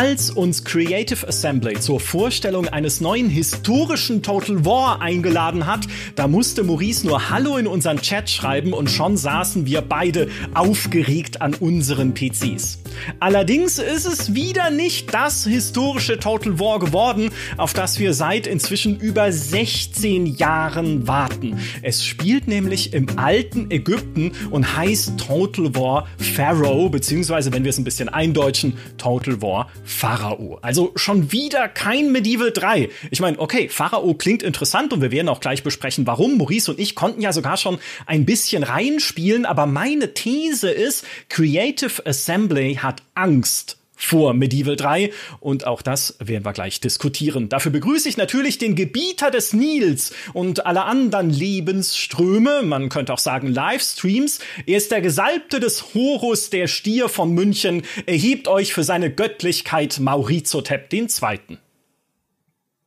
Als uns Creative Assembly zur Vorstellung eines neuen historischen Total War eingeladen hat, da musste Maurice nur Hallo in unseren Chat schreiben und schon saßen wir beide aufgeregt an unseren PCs. Allerdings ist es wieder nicht das historische Total War geworden, auf das wir seit inzwischen über 16 Jahren warten. Es spielt nämlich im alten Ägypten und heißt Total War Pharaoh, beziehungsweise wenn wir es ein bisschen eindeutschen, Total War Pharao. Also schon wieder kein Medieval 3. Ich meine, okay, Pharao klingt interessant und wir werden auch gleich besprechen, warum. Maurice und ich konnten ja sogar schon ein bisschen reinspielen, aber meine These ist, Creative Assembly hat Angst vor Medieval 3 und auch das werden wir gleich diskutieren. Dafür begrüße ich natürlich den Gebieter des Nils und alle anderen Lebensströme, man könnte auch sagen Livestreams. Er ist der Gesalbte des Horus, der Stier von München, erhebt euch für seine Göttlichkeit Maurizotep II.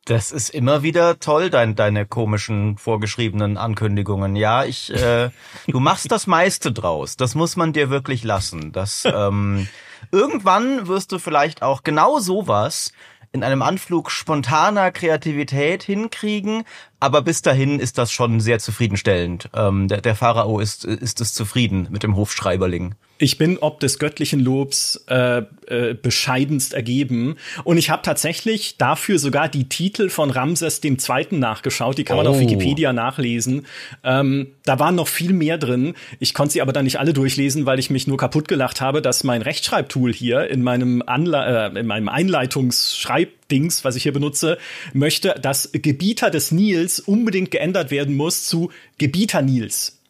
Das ist immer wieder toll, dein, deine komischen vorgeschriebenen Ankündigungen. Ja, ich, äh, du machst das meiste draus. Das muss man dir wirklich lassen. Das ähm, Irgendwann wirst du vielleicht auch genau sowas in einem Anflug spontaner Kreativität hinkriegen, aber bis dahin ist das schon sehr zufriedenstellend. Ähm, der, der Pharao ist, ist es zufrieden mit dem Hofschreiberling. Ich bin ob des göttlichen Lobs äh, äh, bescheidenst ergeben. Und ich habe tatsächlich dafür sogar die Titel von Ramses II. nachgeschaut. Die kann man oh. auf Wikipedia nachlesen. Ähm, da waren noch viel mehr drin. Ich konnte sie aber dann nicht alle durchlesen, weil ich mich nur kaputt gelacht habe, dass mein Rechtschreibtool hier in meinem, Anle äh, in meinem Einleitungsschreibdings, was ich hier benutze, möchte, dass Gebieter des Nils unbedingt geändert werden muss zu Gebieter Nils.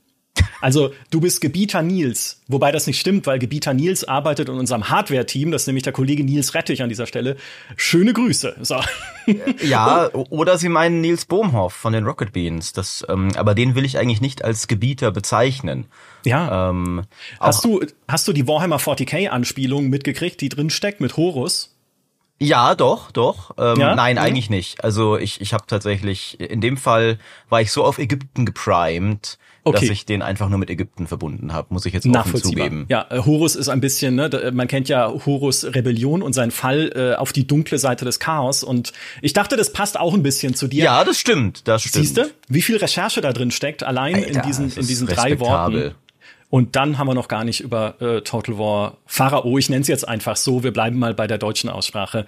Also du bist Gebieter Nils, wobei das nicht stimmt, weil Gebieter Nils arbeitet in unserem Hardware-Team, das ist nämlich der Kollege Nils Rettich an dieser Stelle. Schöne Grüße. So. Ja, oder sie meinen Nils Bohmhoff von den Rocket Beans. Das, ähm, aber den will ich eigentlich nicht als Gebieter bezeichnen. Ja. Ähm, hast du hast du die Warhammer 40k-Anspielung mitgekriegt, die drin steckt mit Horus? Ja, doch, doch. Ähm, ja? Nein, mhm. eigentlich nicht. Also ich, ich habe tatsächlich, in dem Fall war ich so auf Ägypten geprimed, okay. dass ich den einfach nur mit Ägypten verbunden habe, muss ich jetzt offen zugeben. Ja, äh, Horus ist ein bisschen, ne, man kennt ja Horus Rebellion und sein Fall äh, auf die dunkle Seite des Chaos und ich dachte, das passt auch ein bisschen zu dir. Ja, das stimmt, das stimmt. Siehst du, wie viel Recherche da drin steckt, allein Alter, in diesen, in diesen drei Worten. Und dann haben wir noch gar nicht über äh, Total War Pharao, ich nenne es jetzt einfach so, wir bleiben mal bei der deutschen Aussprache,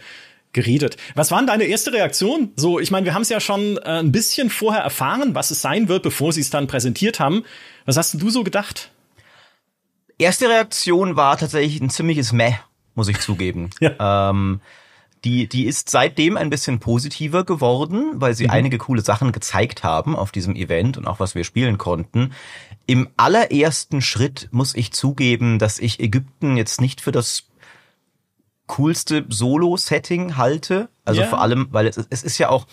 geredet. Was war denn deine erste Reaktion? So, ich meine, wir haben es ja schon äh, ein bisschen vorher erfahren, was es sein wird, bevor sie es dann präsentiert haben. Was hast du so gedacht? Erste Reaktion war tatsächlich ein ziemliches Meh, muss ich zugeben. ja. ähm, die, die ist seitdem ein bisschen positiver geworden, weil sie mhm. einige coole Sachen gezeigt haben auf diesem Event und auch was wir spielen konnten. Im allerersten Schritt muss ich zugeben, dass ich Ägypten jetzt nicht für das coolste Solo-Setting halte. Also yeah. vor allem, weil es, es ist ja auch,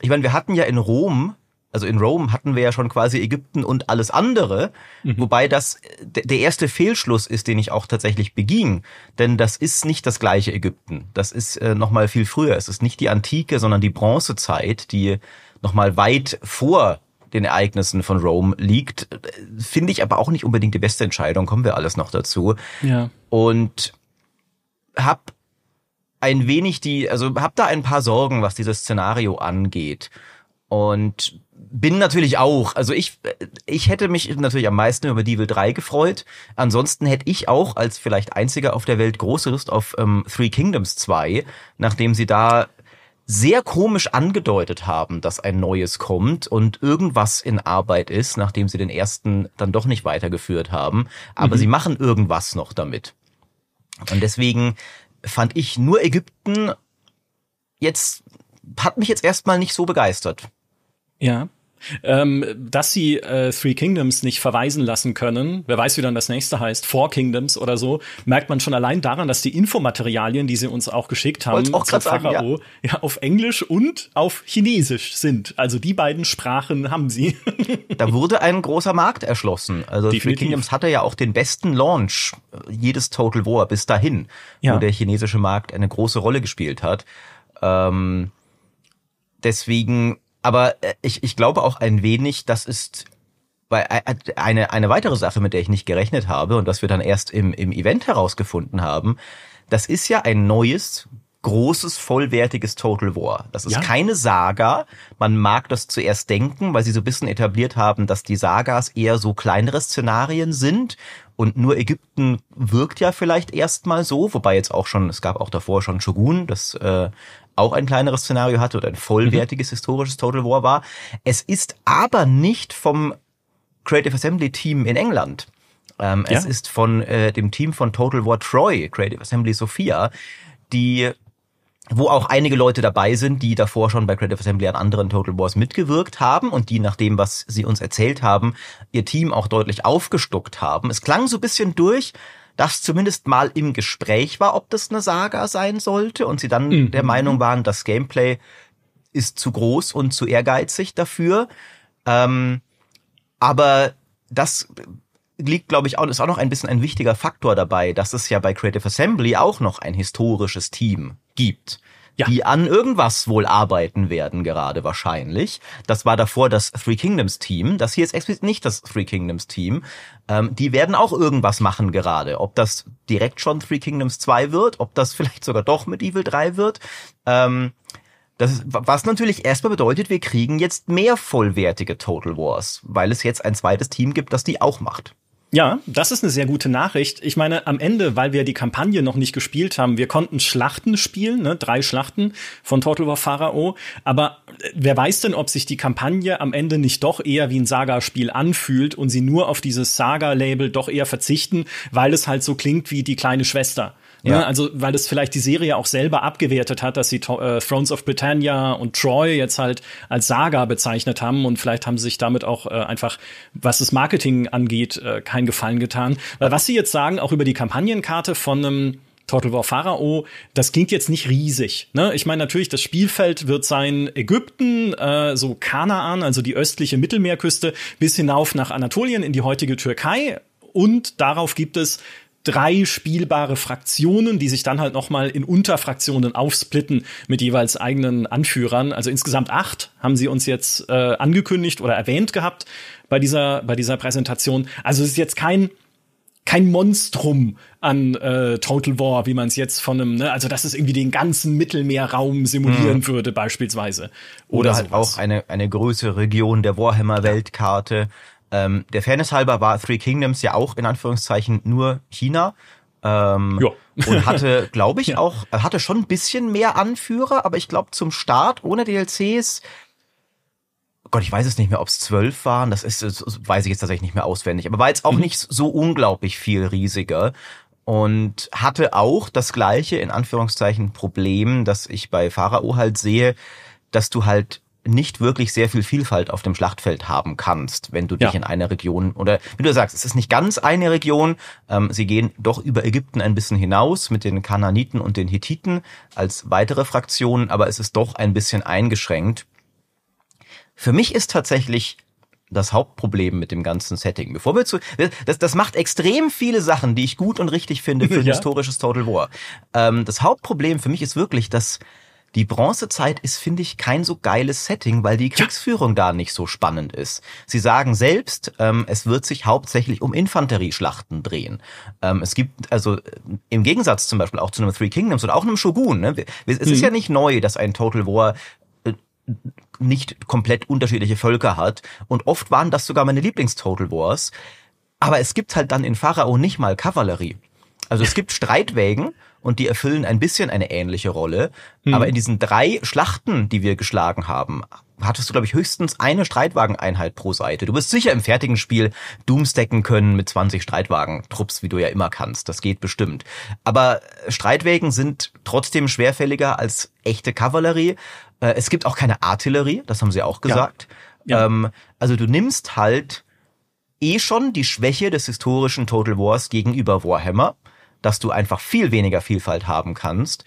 ich meine, wir hatten ja in Rom, also in Rom hatten wir ja schon quasi Ägypten und alles andere, mhm. wobei das der erste Fehlschluss ist, den ich auch tatsächlich beging, denn das ist nicht das gleiche Ägypten. Das ist äh, noch mal viel früher. Es ist nicht die Antike, sondern die Bronzezeit, die noch mal weit vor den Ereignissen von Rome liegt. Finde ich aber auch nicht unbedingt die beste Entscheidung, kommen wir alles noch dazu. Ja. Und hab ein wenig die, also hab da ein paar Sorgen, was dieses Szenario angeht. Und bin natürlich auch, also ich, ich hätte mich natürlich am meisten über Devil 3 gefreut. Ansonsten hätte ich auch als vielleicht einziger auf der Welt große Lust auf ähm, Three Kingdoms 2, nachdem sie da sehr komisch angedeutet haben, dass ein neues kommt und irgendwas in Arbeit ist, nachdem sie den ersten dann doch nicht weitergeführt haben. Aber mhm. sie machen irgendwas noch damit. Und deswegen fand ich nur Ägypten jetzt, hat mich jetzt erstmal nicht so begeistert. Ja. Ähm, dass sie äh, Three Kingdoms nicht verweisen lassen können, wer weiß, wie dann das nächste heißt, Four Kingdoms oder so, merkt man schon allein daran, dass die Infomaterialien, die sie uns auch geschickt haben, auch zum Pharao, ja. ja. auf Englisch und auf Chinesisch sind. Also die beiden Sprachen haben sie. da wurde ein großer Markt erschlossen. Also Definitiv. Three Kingdoms hatte ja auch den besten Launch jedes Total War bis dahin, ja. wo der chinesische Markt eine große Rolle gespielt hat. Ähm, deswegen aber äh, ich, ich glaube auch ein wenig, das ist weil äh, äh, eine, eine weitere Sache, mit der ich nicht gerechnet habe und was wir dann erst im, im Event herausgefunden haben, das ist ja ein neues, großes, vollwertiges Total War. Das ist ja. keine Saga. Man mag das zuerst denken, weil sie so ein bisschen etabliert haben, dass die Sagas eher so kleinere Szenarien sind. Und nur Ägypten wirkt ja vielleicht erstmal so, wobei jetzt auch schon, es gab auch davor schon Shogun, das äh, auch ein kleineres Szenario hatte oder ein vollwertiges mhm. historisches Total War war. Es ist aber nicht vom Creative Assembly Team in England. Ähm, ja. Es ist von äh, dem Team von Total War Troy, Creative Assembly Sophia, die wo auch einige Leute dabei sind, die davor schon bei Creative Assembly an anderen Total Wars mitgewirkt haben und die nach dem, was sie uns erzählt haben, ihr Team auch deutlich aufgestockt haben. Es klang so ein bisschen durch, dass zumindest mal im Gespräch war, ob das eine Saga sein sollte und sie dann mhm. der Meinung waren, das Gameplay ist zu groß und zu ehrgeizig dafür. Ähm, aber das liegt, glaube ich, auch, ist auch noch ein bisschen ein wichtiger Faktor dabei, dass es ja bei Creative Assembly auch noch ein historisches Team gibt. Ja. die an irgendwas wohl arbeiten werden gerade wahrscheinlich. Das war davor das Three Kingdoms Team. Das hier ist explizit nicht das Three Kingdoms Team. Ähm, die werden auch irgendwas machen gerade. Ob das direkt schon Three Kingdoms 2 wird, ob das vielleicht sogar doch mit Evil 3 wird. Ähm, das was natürlich erstmal bedeutet, wir kriegen jetzt mehr vollwertige Total Wars, weil es jetzt ein zweites Team gibt, das die auch macht. Ja, das ist eine sehr gute Nachricht. Ich meine, am Ende, weil wir die Kampagne noch nicht gespielt haben, wir konnten Schlachten spielen, ne, drei Schlachten von Total War Pharao. Aber äh, wer weiß denn, ob sich die Kampagne am Ende nicht doch eher wie ein Saga-Spiel anfühlt und sie nur auf dieses Saga-Label doch eher verzichten, weil es halt so klingt wie die kleine Schwester. Ne? Ja. Also, weil es vielleicht die Serie auch selber abgewertet hat, dass sie äh, Thrones of Britannia und Troy jetzt halt als Saga bezeichnet haben und vielleicht haben sie sich damit auch äh, einfach, was das Marketing angeht, äh, keinen Gefallen getan. Weil was sie jetzt sagen, auch über die Kampagnenkarte von einem Total War Pharao, das klingt jetzt nicht riesig. Ne? Ich meine natürlich, das Spielfeld wird sein Ägypten, äh, so Kanaan, also die östliche Mittelmeerküste, bis hinauf nach Anatolien in die heutige Türkei. Und darauf gibt es drei spielbare Fraktionen, die sich dann halt nochmal in Unterfraktionen aufsplitten mit jeweils eigenen Anführern. Also insgesamt acht haben sie uns jetzt äh, angekündigt oder erwähnt gehabt bei dieser, bei dieser Präsentation. Also es ist jetzt kein kein Monstrum an äh, Total War, wie man es jetzt von einem, ne, also dass es irgendwie den ganzen Mittelmeerraum simulieren mhm. würde, beispielsweise. Oder, Oder halt auch eine, eine größere Region der Warhammer-Weltkarte. Ähm, der Fairness halber war Three Kingdoms ja auch in Anführungszeichen nur China. Ähm, ja. und hatte, glaube ich, ja. auch, hatte schon ein bisschen mehr Anführer, aber ich glaube zum Start ohne DLCs, Gott, ich weiß es nicht mehr, ob es zwölf waren, das ist, das weiß ich jetzt tatsächlich nicht mehr auswendig, aber war jetzt auch mhm. nicht so unglaublich viel riesiger und hatte auch das gleiche, in Anführungszeichen, Problem, das ich bei Pharao halt sehe, dass du halt nicht wirklich sehr viel Vielfalt auf dem Schlachtfeld haben kannst, wenn du dich ja. in einer Region oder wie du sagst, es ist nicht ganz eine Region. Ähm, sie gehen doch über Ägypten ein bisschen hinaus mit den Kananiten und den Hittiten als weitere Fraktionen, aber es ist doch ein bisschen eingeschränkt. Für mich ist tatsächlich das Hauptproblem mit dem ganzen Setting. Bevor wir zu, das, das macht extrem viele Sachen, die ich gut und richtig finde für ein ja. historisches Total War. Ähm, das Hauptproblem für mich ist wirklich, dass die Bronzezeit ist, finde ich, kein so geiles Setting, weil die Kriegsführung ja. da nicht so spannend ist. Sie sagen selbst, ähm, es wird sich hauptsächlich um Infanterieschlachten drehen. Ähm, es gibt also im Gegensatz zum Beispiel auch zu einem Three Kingdoms oder auch einem Shogun. Ne? Es mhm. ist ja nicht neu, dass ein Total War äh, nicht komplett unterschiedliche Völker hat. Und oft waren das sogar meine Lieblings-Total Wars. Aber es gibt halt dann in Pharao nicht mal Kavallerie. Also es gibt Streitwägen und die erfüllen ein bisschen eine ähnliche Rolle. Mhm. Aber in diesen drei Schlachten, die wir geschlagen haben, hattest du, glaube ich, höchstens eine Streitwageneinheit pro Seite. Du wirst sicher im fertigen Spiel Doomstacken können mit 20 Streitwagen-Trupps, wie du ja immer kannst. Das geht bestimmt. Aber Streitwägen sind trotzdem schwerfälliger als echte Kavallerie. Äh, es gibt auch keine Artillerie, das haben sie auch gesagt. Ja. Ja. Ähm, also du nimmst halt eh schon die Schwäche des historischen Total Wars gegenüber Warhammer dass du einfach viel weniger Vielfalt haben kannst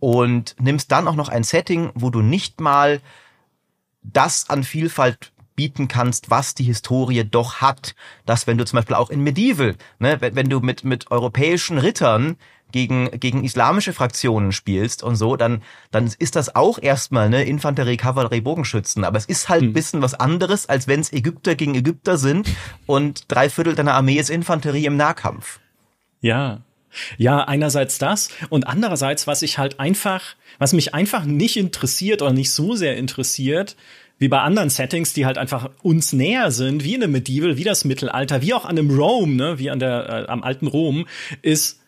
und nimmst dann auch noch ein Setting, wo du nicht mal das an Vielfalt bieten kannst, was die Historie doch hat. Dass wenn du zum Beispiel auch in Medieval, ne, wenn, wenn du mit, mit europäischen Rittern gegen, gegen islamische Fraktionen spielst und so, dann, dann ist das auch erstmal ne Infanterie, Kavallerie, Bogenschützen. Aber es ist halt hm. ein bisschen was anderes, als wenn es Ägypter gegen Ägypter sind und drei Viertel deiner Armee ist Infanterie im Nahkampf. Ja, Ja, einerseits das und andererseits, was ich halt einfach, was mich einfach nicht interessiert oder nicht so sehr interessiert, wie bei anderen Settings, die halt einfach uns näher sind, wie in einem Medieval, wie das Mittelalter, wie auch an einem Rome, ne, wie an der äh, am alten Rom, ist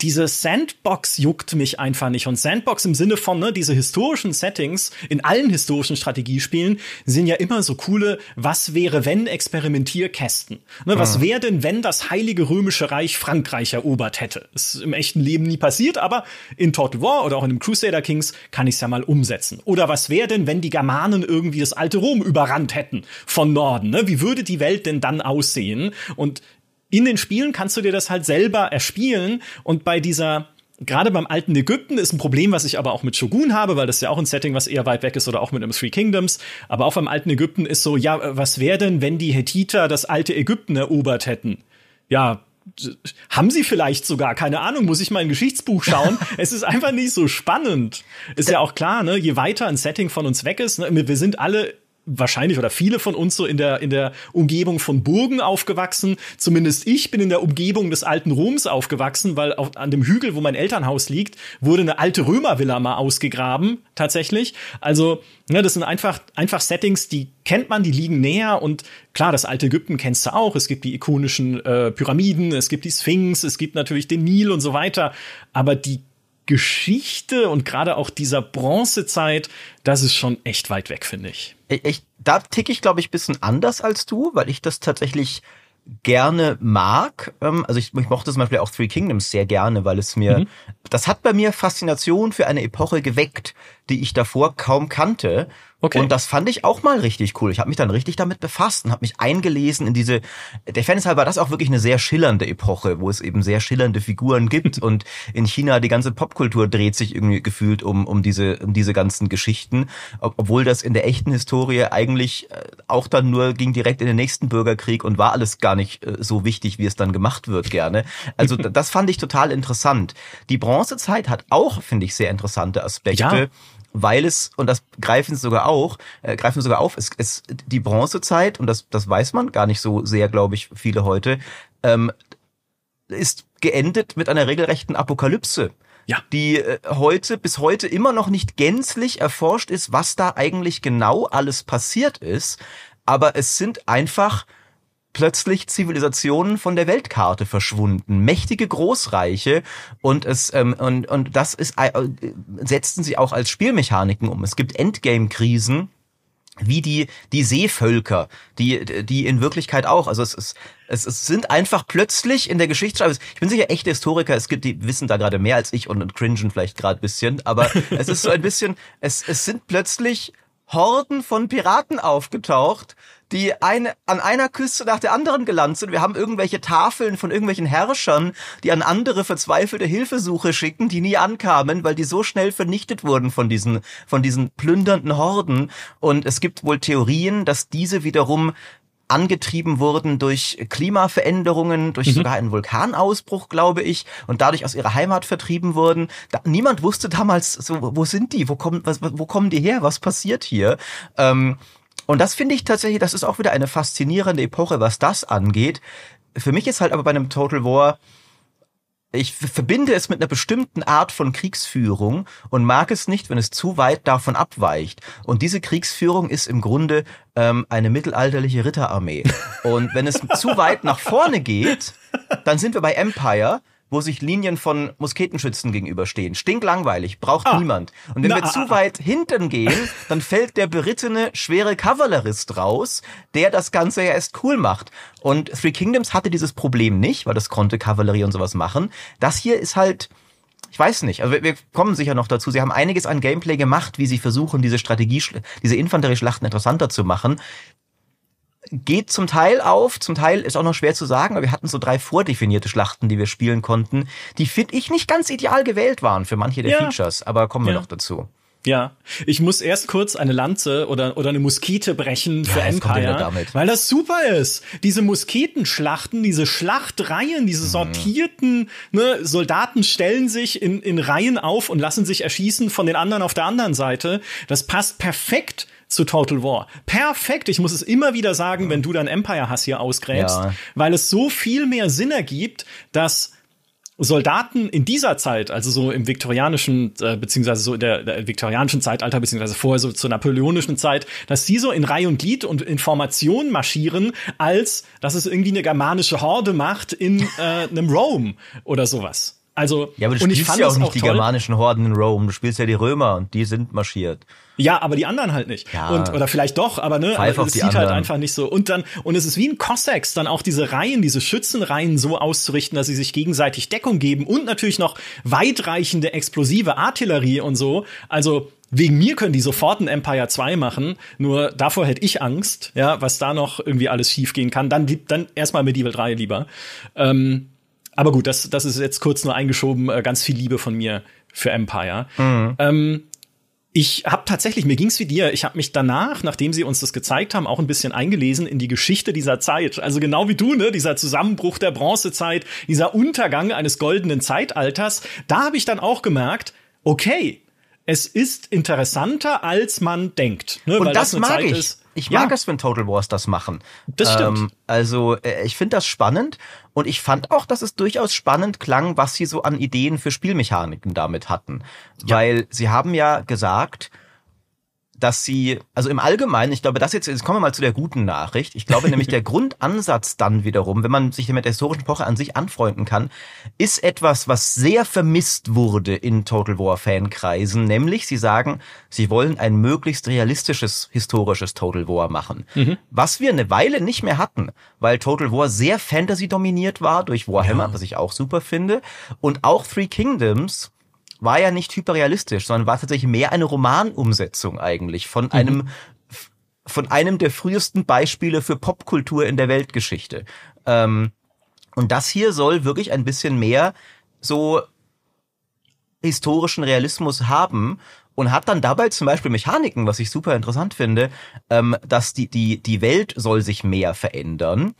diese Sandbox juckt mich einfach nicht. Und Sandbox im Sinne von, ne, diese historischen Settings in allen historischen Strategiespielen sind ja immer so coole, was wäre, wenn Experimentierkästen. Ne, was mhm. wäre denn, wenn das Heilige Römische Reich Frankreich erobert hätte? ist im echten Leben nie passiert, aber in Total War oder auch in dem Crusader Kings kann ich es ja mal umsetzen. Oder was wäre denn, wenn die Germanen irgendwie das alte Rom überrannt hätten von Norden? Ne? Wie würde die Welt denn dann aussehen? Und in den Spielen kannst du dir das halt selber erspielen und bei dieser Gerade beim alten Ägypten ist ein Problem, was ich aber auch mit Shogun habe, weil das ja auch ein Setting, was eher weit weg ist oder auch mit einem Three Kingdoms. Aber auch beim alten Ägypten ist so, ja, was wäre denn, wenn die Hethiter das alte Ägypten erobert hätten? Ja, haben sie vielleicht sogar, keine Ahnung, muss ich mal ein Geschichtsbuch schauen. es ist einfach nicht so spannend. Ist ja auch klar, ne, je weiter ein Setting von uns weg ist, ne, wir sind alle wahrscheinlich oder viele von uns so in der in der Umgebung von Burgen aufgewachsen. Zumindest ich bin in der Umgebung des alten Roms aufgewachsen, weil auf, an dem Hügel, wo mein Elternhaus liegt, wurde eine alte Römervilla mal ausgegraben tatsächlich. Also ne, das sind einfach einfach Settings, die kennt man, die liegen näher und klar, das alte Ägypten kennst du auch. Es gibt die ikonischen äh, Pyramiden, es gibt die Sphinx, es gibt natürlich den Nil und so weiter. Aber die Geschichte und gerade auch dieser Bronzezeit, das ist schon echt weit weg, finde ich. ich. Da tick ich, glaube ich, bisschen anders als du, weil ich das tatsächlich gerne mag. Ähm, also ich, ich mochte zum Beispiel auch Three Kingdoms sehr gerne, weil es mir, mhm. das hat bei mir Faszination für eine Epoche geweckt, die ich davor kaum kannte. Okay. Und das fand ich auch mal richtig cool. Ich habe mich dann richtig damit befasst und habe mich eingelesen in diese. Der Fan ist halt war das auch wirklich eine sehr schillernde Epoche, wo es eben sehr schillernde Figuren gibt und in China die ganze Popkultur dreht sich irgendwie gefühlt um um diese um diese ganzen Geschichten, obwohl das in der echten Historie eigentlich äh, auch dann nur ging direkt in den nächsten Bürgerkrieg und war alles gar nicht äh, so wichtig, wie es dann gemacht wird gerne. Also das fand ich total interessant. Die Bronzezeit hat auch finde ich sehr interessante Aspekte. Ja weil es, und das greifen sogar auch, äh, greifen sogar auf, es, es die Bronzezeit, und das, das weiß man gar nicht so sehr, glaube ich, viele heute, ähm, ist geendet mit einer regelrechten Apokalypse. Ja. Die äh, heute, bis heute immer noch nicht gänzlich erforscht ist, was da eigentlich genau alles passiert ist. Aber es sind einfach plötzlich Zivilisationen von der Weltkarte verschwunden, mächtige Großreiche und es ähm, und und das ist äh, setzten sie auch als Spielmechaniken um. Es gibt Endgame-Krisen wie die die Seevölker, die die in Wirklichkeit auch, also es ist es, es sind einfach plötzlich in der Geschichtsschreibung, ich bin sicher echte Historiker, es gibt die wissen da gerade mehr als ich und, und cringen vielleicht gerade bisschen, aber es ist so ein bisschen es es sind plötzlich Horden von Piraten aufgetaucht, die eine, an einer Küste nach der anderen gelandet sind. Wir haben irgendwelche Tafeln von irgendwelchen Herrschern, die an andere verzweifelte Hilfesuche schicken, die nie ankamen, weil die so schnell vernichtet wurden von diesen, von diesen plündernden Horden. Und es gibt wohl Theorien, dass diese wiederum angetrieben wurden durch Klimaveränderungen, durch mhm. sogar einen Vulkanausbruch, glaube ich, und dadurch aus ihrer Heimat vertrieben wurden. Da, niemand wusste damals so, wo sind die, wo kommen, was, wo kommen die her, was passiert hier? Ähm, und das finde ich tatsächlich, das ist auch wieder eine faszinierende Epoche, was das angeht. Für mich ist halt aber bei einem Total War, ich verbinde es mit einer bestimmten Art von Kriegsführung und mag es nicht, wenn es zu weit davon abweicht. Und diese Kriegsführung ist im Grunde ähm, eine mittelalterliche Ritterarmee. Und wenn es zu weit nach vorne geht, dann sind wir bei Empire wo sich Linien von Musketenschützen gegenüberstehen. Stinklangweilig, braucht ah, niemand. Und wenn na, wir zu ah, ah. weit hinten gehen, dann fällt der berittene, schwere Kavallerist raus, der das Ganze ja erst cool macht. Und Three Kingdoms hatte dieses Problem nicht, weil das konnte Kavallerie und sowas machen. Das hier ist halt, ich weiß nicht, also wir, wir kommen sicher noch dazu. Sie haben einiges an Gameplay gemacht, wie sie versuchen, diese Strategie, diese Infanterieschlachten interessanter zu machen geht zum Teil auf, zum Teil ist auch noch schwer zu sagen, aber wir hatten so drei vordefinierte Schlachten, die wir spielen konnten, die finde ich nicht ganz ideal gewählt waren für manche der ja. Features, aber kommen wir ja. noch dazu. Ja, ich muss erst kurz eine Lanze oder, oder eine Muskete brechen für ja, Empire, weil das super ist. Diese Musketenschlachten, diese Schlachtreihen, diese mhm. sortierten ne, Soldaten stellen sich in, in Reihen auf und lassen sich erschießen von den anderen auf der anderen Seite. Das passt perfekt zu Total War. Perfekt. Ich muss es immer wieder sagen, wenn du dein Empire-Hass hier ausgräbst, ja. weil es so viel mehr Sinn ergibt, dass Soldaten in dieser Zeit, also so im viktorianischen, äh, beziehungsweise so in der, der viktorianischen Zeitalter, beziehungsweise vorher so zur napoleonischen Zeit, dass die so in Reihe und Glied und in Formation marschieren, als dass es irgendwie eine germanische Horde macht in äh, einem Rome oder sowas. Also, ja, aber du und spielst ich fand ja auch nicht die toll. germanischen Horden in Rome, du spielst ja die Römer und die sind marschiert. Ja, aber die anderen halt nicht. Ja. Und, oder vielleicht doch, aber ne, Pfeif aber es die sieht halt anderen. einfach nicht so. Und dann, und es ist wie ein Cossacks, dann auch diese Reihen, diese Schützenreihen so auszurichten, dass sie sich gegenseitig Deckung geben und natürlich noch weitreichende explosive Artillerie und so. Also, wegen mir können die sofort ein Empire 2 machen, nur davor hätte ich Angst, ja, was da noch irgendwie alles schiefgehen kann. Dann, dann erstmal Medieval 3 lieber. Ähm, aber gut, das, das ist jetzt kurz nur eingeschoben, äh, ganz viel Liebe von mir für Empire. Ähm, ich habe tatsächlich, mir ging's wie dir, ich habe mich danach, nachdem sie uns das gezeigt haben, auch ein bisschen eingelesen in die Geschichte dieser Zeit. Also genau wie du, ne, dieser Zusammenbruch der Bronzezeit, dieser Untergang eines goldenen Zeitalters, da habe ich dann auch gemerkt, okay, es ist interessanter, als man denkt. Ne, Und weil das, eine mag Zeit ich. Ist, ich ja, mag es, wenn Total Wars das machen. Das stimmt. Ähm, also äh, ich finde das spannend und ich fand auch, dass es durchaus spannend klang, was sie so an Ideen für Spielmechaniken damit hatten. Weil sie haben ja gesagt, dass sie, also im Allgemeinen, ich glaube, das jetzt, jetzt kommen wir mal zu der guten Nachricht. Ich glaube nämlich, der Grundansatz dann wiederum, wenn man sich mit der historischen Epoche an sich anfreunden kann, ist etwas, was sehr vermisst wurde in Total War Fankreisen, nämlich sie sagen, sie wollen ein möglichst realistisches historisches Total War machen. Was wir eine Weile nicht mehr hatten, weil Total War sehr Fantasy dominiert war durch Warhammer, was ich auch super finde, und auch Three Kingdoms war ja nicht hyperrealistisch, sondern war tatsächlich mehr eine Romanumsetzung eigentlich von einem von einem der frühesten Beispiele für Popkultur in der Weltgeschichte. Ähm, und das hier soll wirklich ein bisschen mehr so historischen Realismus haben und hat dann dabei zum Beispiel Mechaniken, was ich super interessant finde, ähm, dass die, die, die Welt soll sich mehr verändern.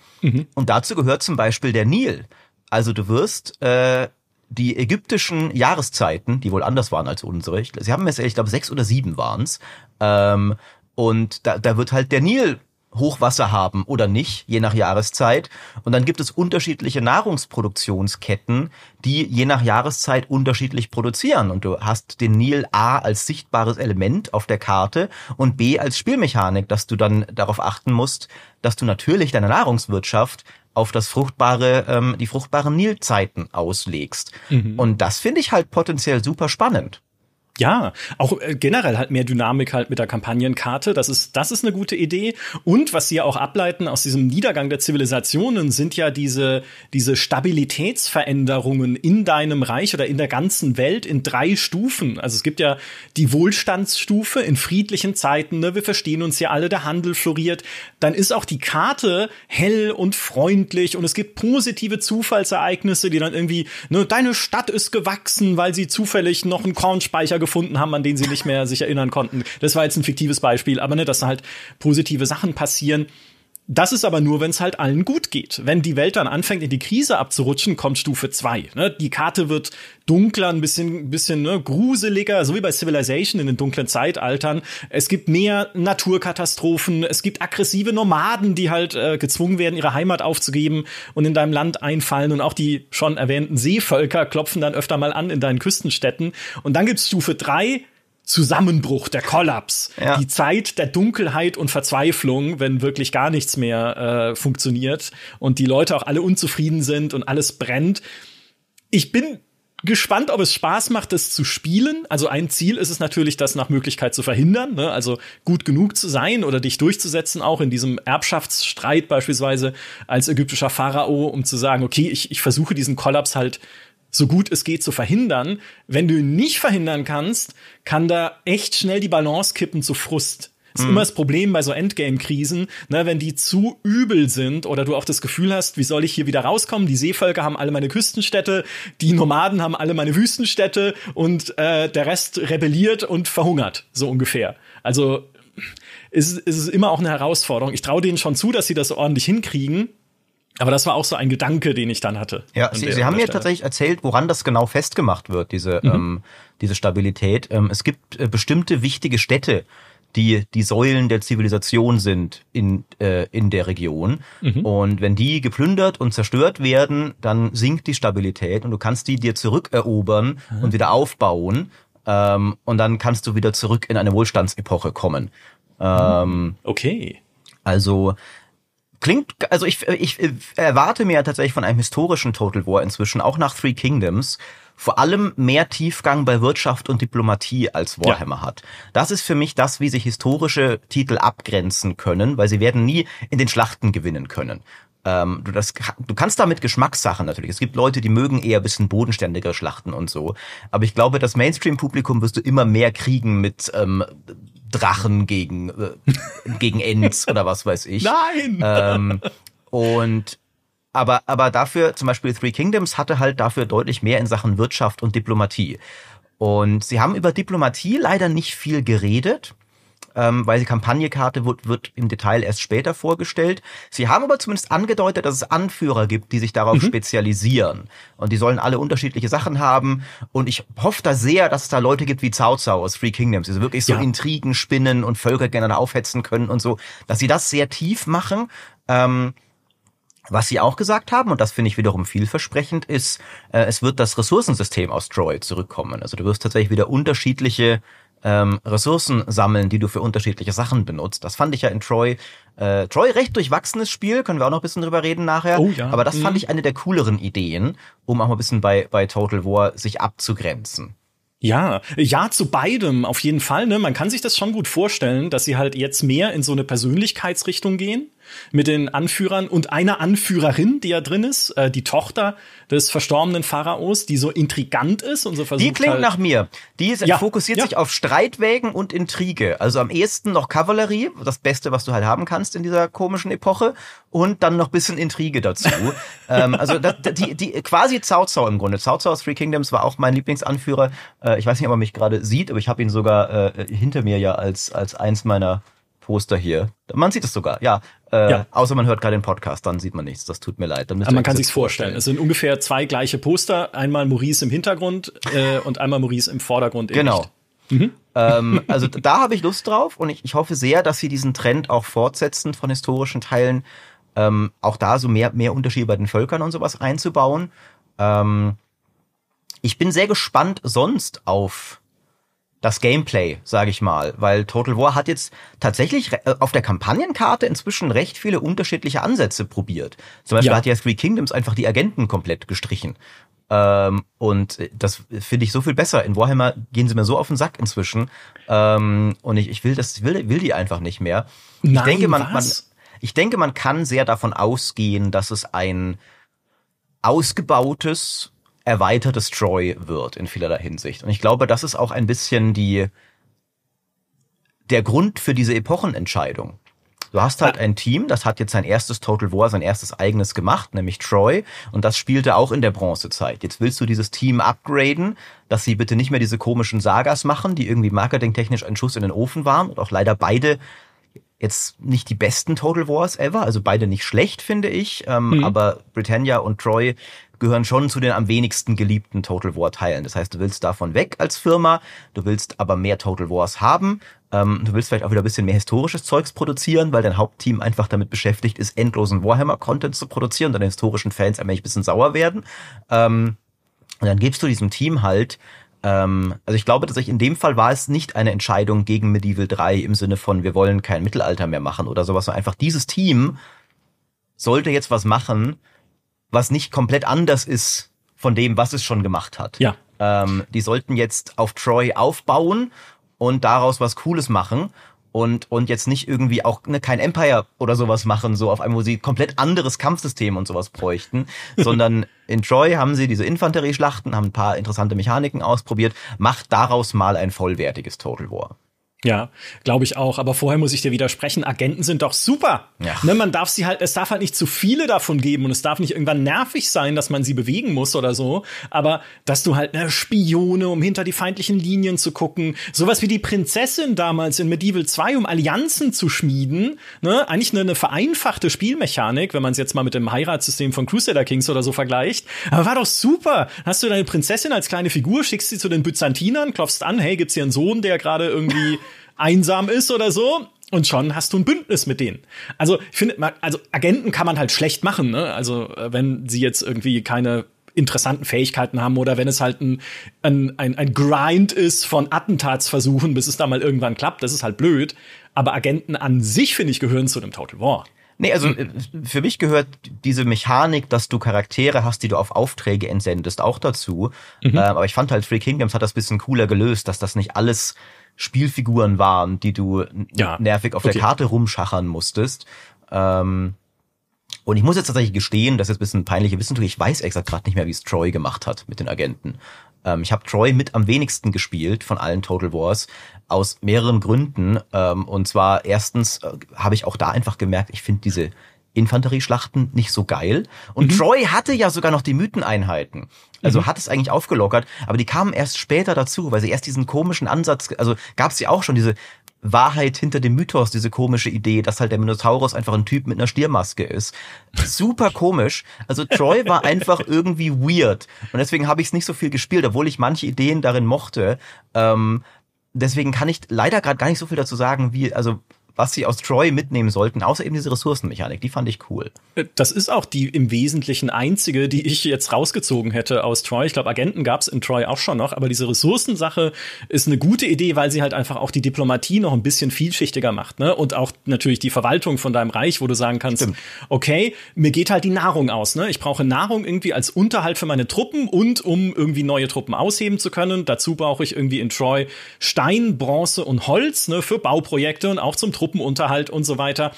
Und dazu gehört zum Beispiel der Nil. Also du wirst äh, die ägyptischen Jahreszeiten, die wohl anders waren als unsere, ich, sie haben jetzt, ich glaube, sechs oder sieben waren's, ähm, und da, da wird halt der Nil Hochwasser haben oder nicht, je nach Jahreszeit. Und dann gibt es unterschiedliche Nahrungsproduktionsketten, die je nach Jahreszeit unterschiedlich produzieren. Und du hast den Nil A als sichtbares Element auf der Karte und B als Spielmechanik, dass du dann darauf achten musst, dass du natürlich deine Nahrungswirtschaft auf das fruchtbare, ähm, die fruchtbaren Nilzeiten auslegst. Und das finde ich halt potenziell super spannend. Ja, auch äh, generell halt mehr Dynamik halt mit der Kampagnenkarte. Das ist, das ist eine gute Idee. Und was sie ja auch ableiten aus diesem Niedergang der Zivilisationen sind ja diese, diese Stabilitätsveränderungen in deinem Reich oder in der ganzen Welt in drei Stufen. Also es gibt ja die Wohlstandsstufe in friedlichen Zeiten, ne? wir verstehen uns ja alle, der Handel floriert. Dann ist auch die Karte hell und freundlich und es gibt positive Zufallsereignisse, die dann irgendwie, ne, deine Stadt ist gewachsen, weil sie zufällig noch einen Kornspeicher gefunden haben, an den sie nicht mehr sich erinnern konnten. Das war jetzt ein fiktives Beispiel, aber ne, dass da halt positive Sachen passieren. Das ist aber nur, wenn es halt allen gut geht. Wenn die Welt dann anfängt, in die Krise abzurutschen, kommt Stufe 2. Ne? Die Karte wird dunkler, ein bisschen, bisschen ne, gruseliger, so wie bei Civilization in den dunklen Zeitaltern. Es gibt mehr Naturkatastrophen, es gibt aggressive Nomaden, die halt äh, gezwungen werden, ihre Heimat aufzugeben und in deinem Land einfallen. Und auch die schon erwähnten Seevölker klopfen dann öfter mal an in deinen Küstenstädten. Und dann gibt's Stufe 3, Zusammenbruch, der Kollaps, Ja. die Zeit der Dunkelheit und Verzweiflung, wenn wirklich gar nichts mehr äh, funktioniert und die Leute auch alle unzufrieden sind und alles brennt. Ich bin gespannt, ob es Spaß macht, das zu spielen. Also ein Ziel ist es natürlich, das nach Möglichkeit zu verhindern, ne? also gut genug zu sein oder dich durchzusetzen, auch in diesem Erbschaftsstreit beispielsweise als ägyptischer Pharao, um zu sagen, okay, ich, ich versuche diesen Kollaps halt so gut es geht zu verhindern. Wenn du ihn nicht verhindern kannst, kann da echt schnell die Balance kippen zu Frust. Das ist immer das Problem bei so Endgame-Krisen, ne, wenn die zu übel sind oder du auch das Gefühl hast, wie soll ich hier wieder rauskommen? Die Seevölker haben alle meine Küstenstädte, die Nomaden haben alle meine Wüstenstädte und äh, der Rest rebelliert und verhungert, so ungefähr. Also ist, ist es immer auch eine Herausforderung. Ich traue denen schon zu, dass sie das ordentlich hinkriegen. Aber das war auch so ein Gedanke, den ich dann hatte. Ja, Sie, Sie haben mir tatsächlich erzählt, woran das genau festgemacht wird, diese, ähm, diese Stabilität. Ähm, es gibt äh, bestimmte wichtige Städte, die die Säulen der Zivilisation sind in, äh, in der Region. Mhm. Und wenn die geplündert und zerstört werden, dann sinkt die Stabilität und du kannst die dir zurückerobern mhm. und wieder aufbauen. Ähm, und dann kannst du wieder zurück in eine Wohlstandsepoche kommen. Ähm, okay. Also klingt, also ich, ich erwarte mir tatsächlich von einem historischen Total War inzwischen, auch nach Three Kingdoms, vor allem mehr Tiefgang bei Wirtschaft und Diplomatie als Warhammer ja. hat. Das ist für mich das, wie sich historische Titel abgrenzen können, weil sie werden nie in den Schlachten gewinnen können. Ähm, du, das, du kannst da mit Geschmackssachen natürlich. Es gibt Leute, die mögen eher bisschen bodenständigere Schlachten und so. Aber ich glaube, das Mainstream-Publikum wirst du immer mehr kriegen mit ähm, Drachen gegen, äh, gegen Ents oder was weiß ich. Nein! Ähm, und aber, aber dafür, zum Beispiel Three Kingdoms hatte halt dafür deutlich mehr in Sachen Wirtschaft und Diplomatie. Und sie haben über Diplomatie leider nicht viel geredet ähm, weil die Kampagnekarte wird, wird im Detail erst später vorgestellt. Sie haben aber zumindest angedeutet, dass es Anführer gibt, die sich darauf mhm. spezialisieren. Und die sollen alle unterschiedliche Sachen haben. Und ich hoffe da sehr, dass es da Leute gibt wie Cao Cao aus Three Kingdoms, die so wirklich so ja. Intrigen spinnen und Völker gerne aufhetzen können und so, dass sie das sehr tief machen. Ähm, was sie auch gesagt haben, und das finde ich wiederum vielversprechend, ist, äh, es wird das Ressourcensystem aus Troy zurückkommen. Also du wirst tatsächlich wieder unterschiedliche ähm, Ressourcen sammeln, die du für unterschiedliche Sachen benutzt. Das fand ich ja in Troy. Äh, Troy recht durchwachsenes Spiel, können wir auch noch ein bisschen drüber reden nachher. Oh, ja. Aber das mhm. fand ich eine der cooleren Ideen, um auch mal ein bisschen bei, bei Total War sich abzugrenzen. Ja, ja, zu beidem auf jeden Fall. Ne? Man kann sich das schon gut vorstellen, dass sie halt jetzt mehr in so eine Persönlichkeitsrichtung gehen mit den Anführern und einer Anführerin, die ja drin ist, äh, die Tochter des verstorbenen Pharaos, die so intrigant ist und so versucht Die klingt halt nach mir. Die ist, ja, fokussiert ja. sich auf Streitwägen und Intrige. Also am ehesten noch Kavallerie, das Beste, was du halt haben kannst in dieser komischen Epoche, und dann noch bisschen Intrige dazu. ähm, also das, die, die quasi Cao Cao im Grunde. Cao Cao aus Three Kingdoms war auch mein Lieblingsanführer. Äh, ich weiß nicht, ob er mich gerade sieht, aber ich habe ihn sogar äh, hinter mir ja als als eins meiner Poster hier. Man sieht es sogar, ja. Äh, ja. Außer man hört gerade den Podcast, dann sieht man nichts. Das tut mir leid. Aber man kann sich's vorstellen. vorstellen. Es sind ungefähr zwei gleiche Poster. Einmal Maurice im Hintergrund äh, und einmal Maurice im Vordergrund. Genau. Mhm. Ähm, also da habe ich Lust drauf und ich, ich hoffe sehr, dass sie diesen Trend auch fortsetzen von historischen Teilen, ähm, auch da so mehr, mehr Unterschiede bei den Völkern und sowas einzubauen. Ähm, ich bin sehr gespannt sonst auf das Gameplay, sage ich mal, weil Total War hat jetzt tatsächlich äh, auf der Kampagnenkarte inzwischen recht viele unterschiedliche Ansätze probiert. Zum Beispiel ja. hat ja Three Kingdoms einfach die Agenten komplett gestrichen. Ähm, und das finde ich so viel besser. In Warhammer gehen sie mir so auf den Sack inzwischen. Ähm, und ich, ich will das, will, will die einfach nicht mehr. Nein, ich denke, man, man, ich denke, man kann sehr davon ausgehen, dass es ein ausgebautes erweitertes Troy wird in vielerlei Hinsicht. Und ich glaube, das ist auch ein bisschen die, der Grund für diese Epochenentscheidung. Du hast halt ein Team, das hat jetzt sein erstes Total War, sein erstes eigenes gemacht, nämlich Troy, und das spielte auch in der Bronzezeit. Jetzt willst du dieses Team upgraden, dass sie bitte nicht mehr diese komischen Sagas machen, die irgendwie marketingtechnisch ein Schuss in den Ofen waren und auch leider beide jetzt nicht die besten Total Wars ever, also beide nicht schlecht, finde ich, ähm, mhm. aber Britannia und Troy gehören schon zu den am wenigsten geliebten Total War Teilen. Das heißt, du willst davon weg als Firma, du willst aber mehr Total Wars haben, ähm, du willst vielleicht auch wieder ein bisschen mehr historisches Zeugs produzieren, weil dein Hauptteam einfach damit beschäftigt ist, endlosen Warhammer-Content zu produzieren und deine historischen Fans ein bisschen sauer werden. Ähm, und dann gibst du diesem Team halt ähm, also ich glaube, dass ich in dem Fall war es nicht eine Entscheidung gegen Medieval 3 im Sinne von, wir wollen kein Mittelalter mehr machen oder sowas, sondern einfach dieses Team sollte jetzt was machen, was nicht komplett anders ist von dem, was es schon gemacht hat. Ja. Ähm, die sollten jetzt auf Troy aufbauen und daraus was Cooles machen und, und jetzt nicht irgendwie auch ne, kein Empire oder sowas machen, so auf einmal, wo sie komplett anderes Kampfsystem und sowas bräuchten, sondern in Troy haben sie diese Infanterieschlachten, haben ein paar interessante Mechaniken ausprobiert, macht daraus mal ein vollwertiges Total War. Ja, glaube ich auch. Aber vorher muss ich dir widersprechen. Agenten sind doch super. Ja. Ne, man darf sie halt, es darf halt nicht zu viele davon geben und es darf nicht irgendwann nervig sein, dass man sie bewegen muss oder so. Aber dass du halt ne, Spione, um hinter die feindlichen Linien zu gucken, sowas wie die Prinzessin damals in Medieval 2, um Allianzen zu schmieden, ne, eigentlich eine, eine vereinfachte Spielmechanik, wenn man es jetzt mal mit dem Heiratssystem von Crusader Kings oder so vergleicht. Aber war doch super. Hast du deine Prinzessin als kleine Figur, schickst sie zu den Byzantinern, klopfst an, hey, gibt's hier einen Sohn, der gerade irgendwie einsam ist oder so. Und schon hast du ein Bündnis mit denen. Also, ich finde, also Agenten kann man halt schlecht machen, ne? Also, äh, wenn sie jetzt irgendwie keine interessanten Fähigkeiten haben oder wenn es halt ein, ein, ein, ein Grind ist von Attentatsversuchen, bis es da mal irgendwann klappt, das ist halt blöd. Aber Agenten an sich, finde ich, gehören zu einem Total War. Nee, also äh, für mich gehört diese Mechanik, dass du Charaktere hast, die du auf Aufträge entsendest, auch dazu. Mhm. Ähm, aber ich fand halt Free Kingdoms hat das bisschen cooler gelöst, dass das nicht alles Spielfiguren waren, die du ja. nervig auf okay. der Karte rumschachern musstest. Ähm, und ich muss jetzt tatsächlich gestehen, das ist jetzt ein bisschen peinliche Wissen, ich weiß exakt gerade nicht mehr, wie es Troy gemacht hat mit den Agenten. Ähm, ich habe Troy mit am wenigsten gespielt von allen Total Wars aus mehreren Gründen. Ähm, und zwar erstens äh, habe ich auch da einfach gemerkt, ich finde diese Infanterieschlachten nicht so geil. Und mhm. Troy hatte ja sogar noch die Mytheneinheiten. Also mhm. hat es eigentlich aufgelockert, aber die kamen erst später dazu, weil sie erst diesen komischen Ansatz, also gab es ja auch schon diese Wahrheit hinter dem Mythos, diese komische Idee, dass halt der Minotaurus einfach ein Typ mit einer Stiermaske ist. Super komisch. Also Troy war einfach irgendwie weird. Und deswegen habe ich es nicht so viel gespielt, obwohl ich manche Ideen darin mochte. Ähm, deswegen kann ich leider gerade gar nicht so viel dazu sagen, wie, also was sie aus Troy mitnehmen sollten, außer eben diese Ressourcenmechanik. Die fand ich cool. Das ist auch die im Wesentlichen einzige, die ich jetzt rausgezogen hätte aus Troy. Ich glaube, Agenten gab es in Troy auch schon noch, aber diese Ressourcensache ist eine gute Idee, weil sie halt einfach auch die Diplomatie noch ein bisschen vielschichtiger macht, ne? Und auch natürlich die Verwaltung von deinem Reich, wo du sagen kannst, Stimmt. okay, mir geht halt die Nahrung aus, ne? Ich brauche Nahrung irgendwie als Unterhalt für meine Truppen und um irgendwie neue Truppen ausheben zu können. Dazu brauche ich irgendwie in Troy Stein, Bronze und Holz, ne? Für Bauprojekte und auch zum Truppen Truppenunterhalt und so weiter.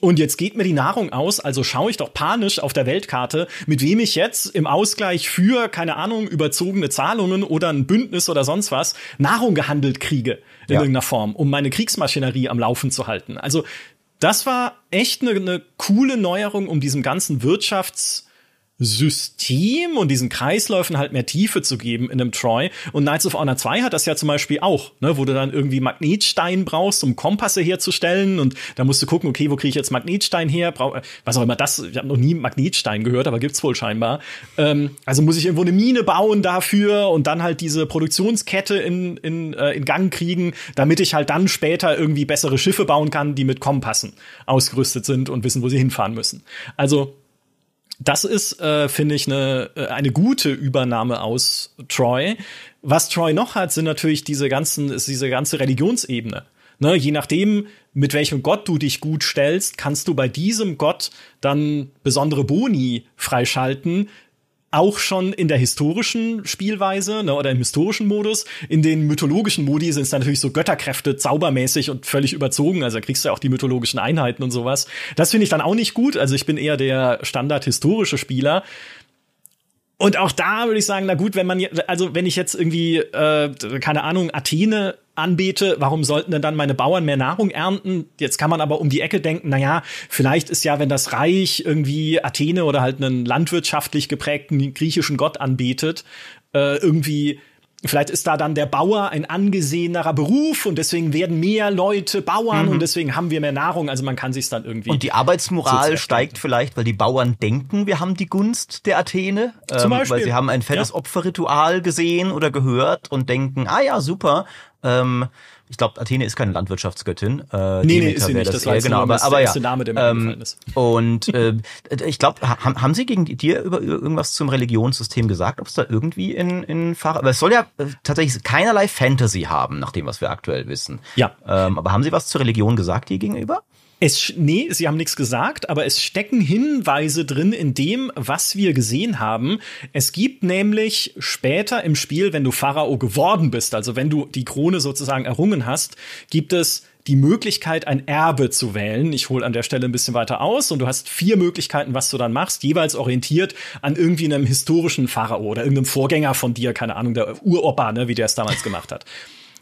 Und jetzt geht mir die Nahrung aus, also schaue ich doch panisch auf der Weltkarte, mit wem ich jetzt im Ausgleich für, keine Ahnung, überzogene Zahlungen oder ein Bündnis oder sonst was Nahrung gehandelt kriege in ja. irgendeiner Form, um meine Kriegsmaschinerie am Laufen zu halten. Also das war echt eine, eine coole Neuerung, um diesem ganzen Wirtschafts- System und diesen Kreisläufen halt mehr Tiefe zu geben in einem Troy. Und Knights of Honor 2 hat das ja zum Beispiel auch, ne, wo du dann irgendwie Magnetstein brauchst, um Kompasse herzustellen. Und da musst du gucken, okay, wo kriege ich jetzt Magnetstein her? Brauch, was auch immer das, ich habe noch nie Magnetstein gehört, aber gibt's wohl scheinbar. Ähm, also muss ich irgendwo eine Mine bauen dafür und dann halt diese Produktionskette in, in, äh, in Gang kriegen, damit ich halt dann später irgendwie bessere Schiffe bauen kann, die mit Kompassen ausgerüstet sind und wissen, wo sie hinfahren müssen. Also das ist, äh, finde ich, eine, äh, eine gute Übernahme aus Troy. Was Troy noch hat, sind natürlich diese ganzen, ist diese ganze Religionsebene. Ne, je nachdem, mit welchem Gott du dich gut stellst, kannst du bei diesem Gott dann besondere Boni freischalten, auch schon in der historischen Spielweise ne, oder im historischen Modus. In den mythologischen Modi sind es natürlich so Götterkräfte, zaubermäßig und völlig überzogen. Also da kriegst du ja auch die mythologischen Einheiten und sowas. Das finde ich dann auch nicht gut. Also ich bin eher der standard-historische Spieler. Und auch da würde ich sagen, na gut, wenn man, also wenn ich jetzt irgendwie, äh, keine Ahnung, Athene anbete, warum sollten denn dann meine Bauern mehr Nahrung ernten? Jetzt kann man aber um die Ecke denken, na ja, vielleicht ist ja, wenn das Reich irgendwie Athene oder halt einen landwirtschaftlich geprägten griechischen Gott anbetet, äh, irgendwie Vielleicht ist da dann der Bauer ein angesehenerer Beruf und deswegen werden mehr Leute Bauern mhm. und deswegen haben wir mehr Nahrung. Also man kann sich dann irgendwie. Und die Arbeitsmoral so steigt vielleicht, weil die Bauern denken, wir haben die Gunst der Athene. Zum ähm, Beispiel. Weil sie haben ein fettes ja. Opferritual gesehen oder gehört und denken, ah ja, super. Ähm, ich glaube, Athene ist keine Landwirtschaftsgöttin. Äh, nee, nee, ist sie nicht. Das, war genau, aber, aber ja. Name, der mir ähm, ist. Und äh, ich glaube, haben, haben Sie gegen dir über, über irgendwas zum Religionssystem gesagt? Ob es da irgendwie in, in Fahrer... Aber es soll ja äh, tatsächlich keinerlei Fantasy haben, nach dem, was wir aktuell wissen. Ja. Ähm, aber haben Sie was zur Religion gesagt, dir gegenüber? Es, nee, sie haben nichts gesagt, aber es stecken Hinweise drin in dem, was wir gesehen haben. Es gibt nämlich später im Spiel, wenn du Pharao geworden bist, also wenn du die Krone sozusagen errungen hast, gibt es die Möglichkeit, ein Erbe zu wählen. Ich hole an der Stelle ein bisschen weiter aus und du hast vier Möglichkeiten, was du dann machst, jeweils orientiert an irgendwie einem historischen Pharao oder irgendeinem Vorgänger von dir, keine Ahnung, der Uropa, ne, wie der es damals gemacht hat.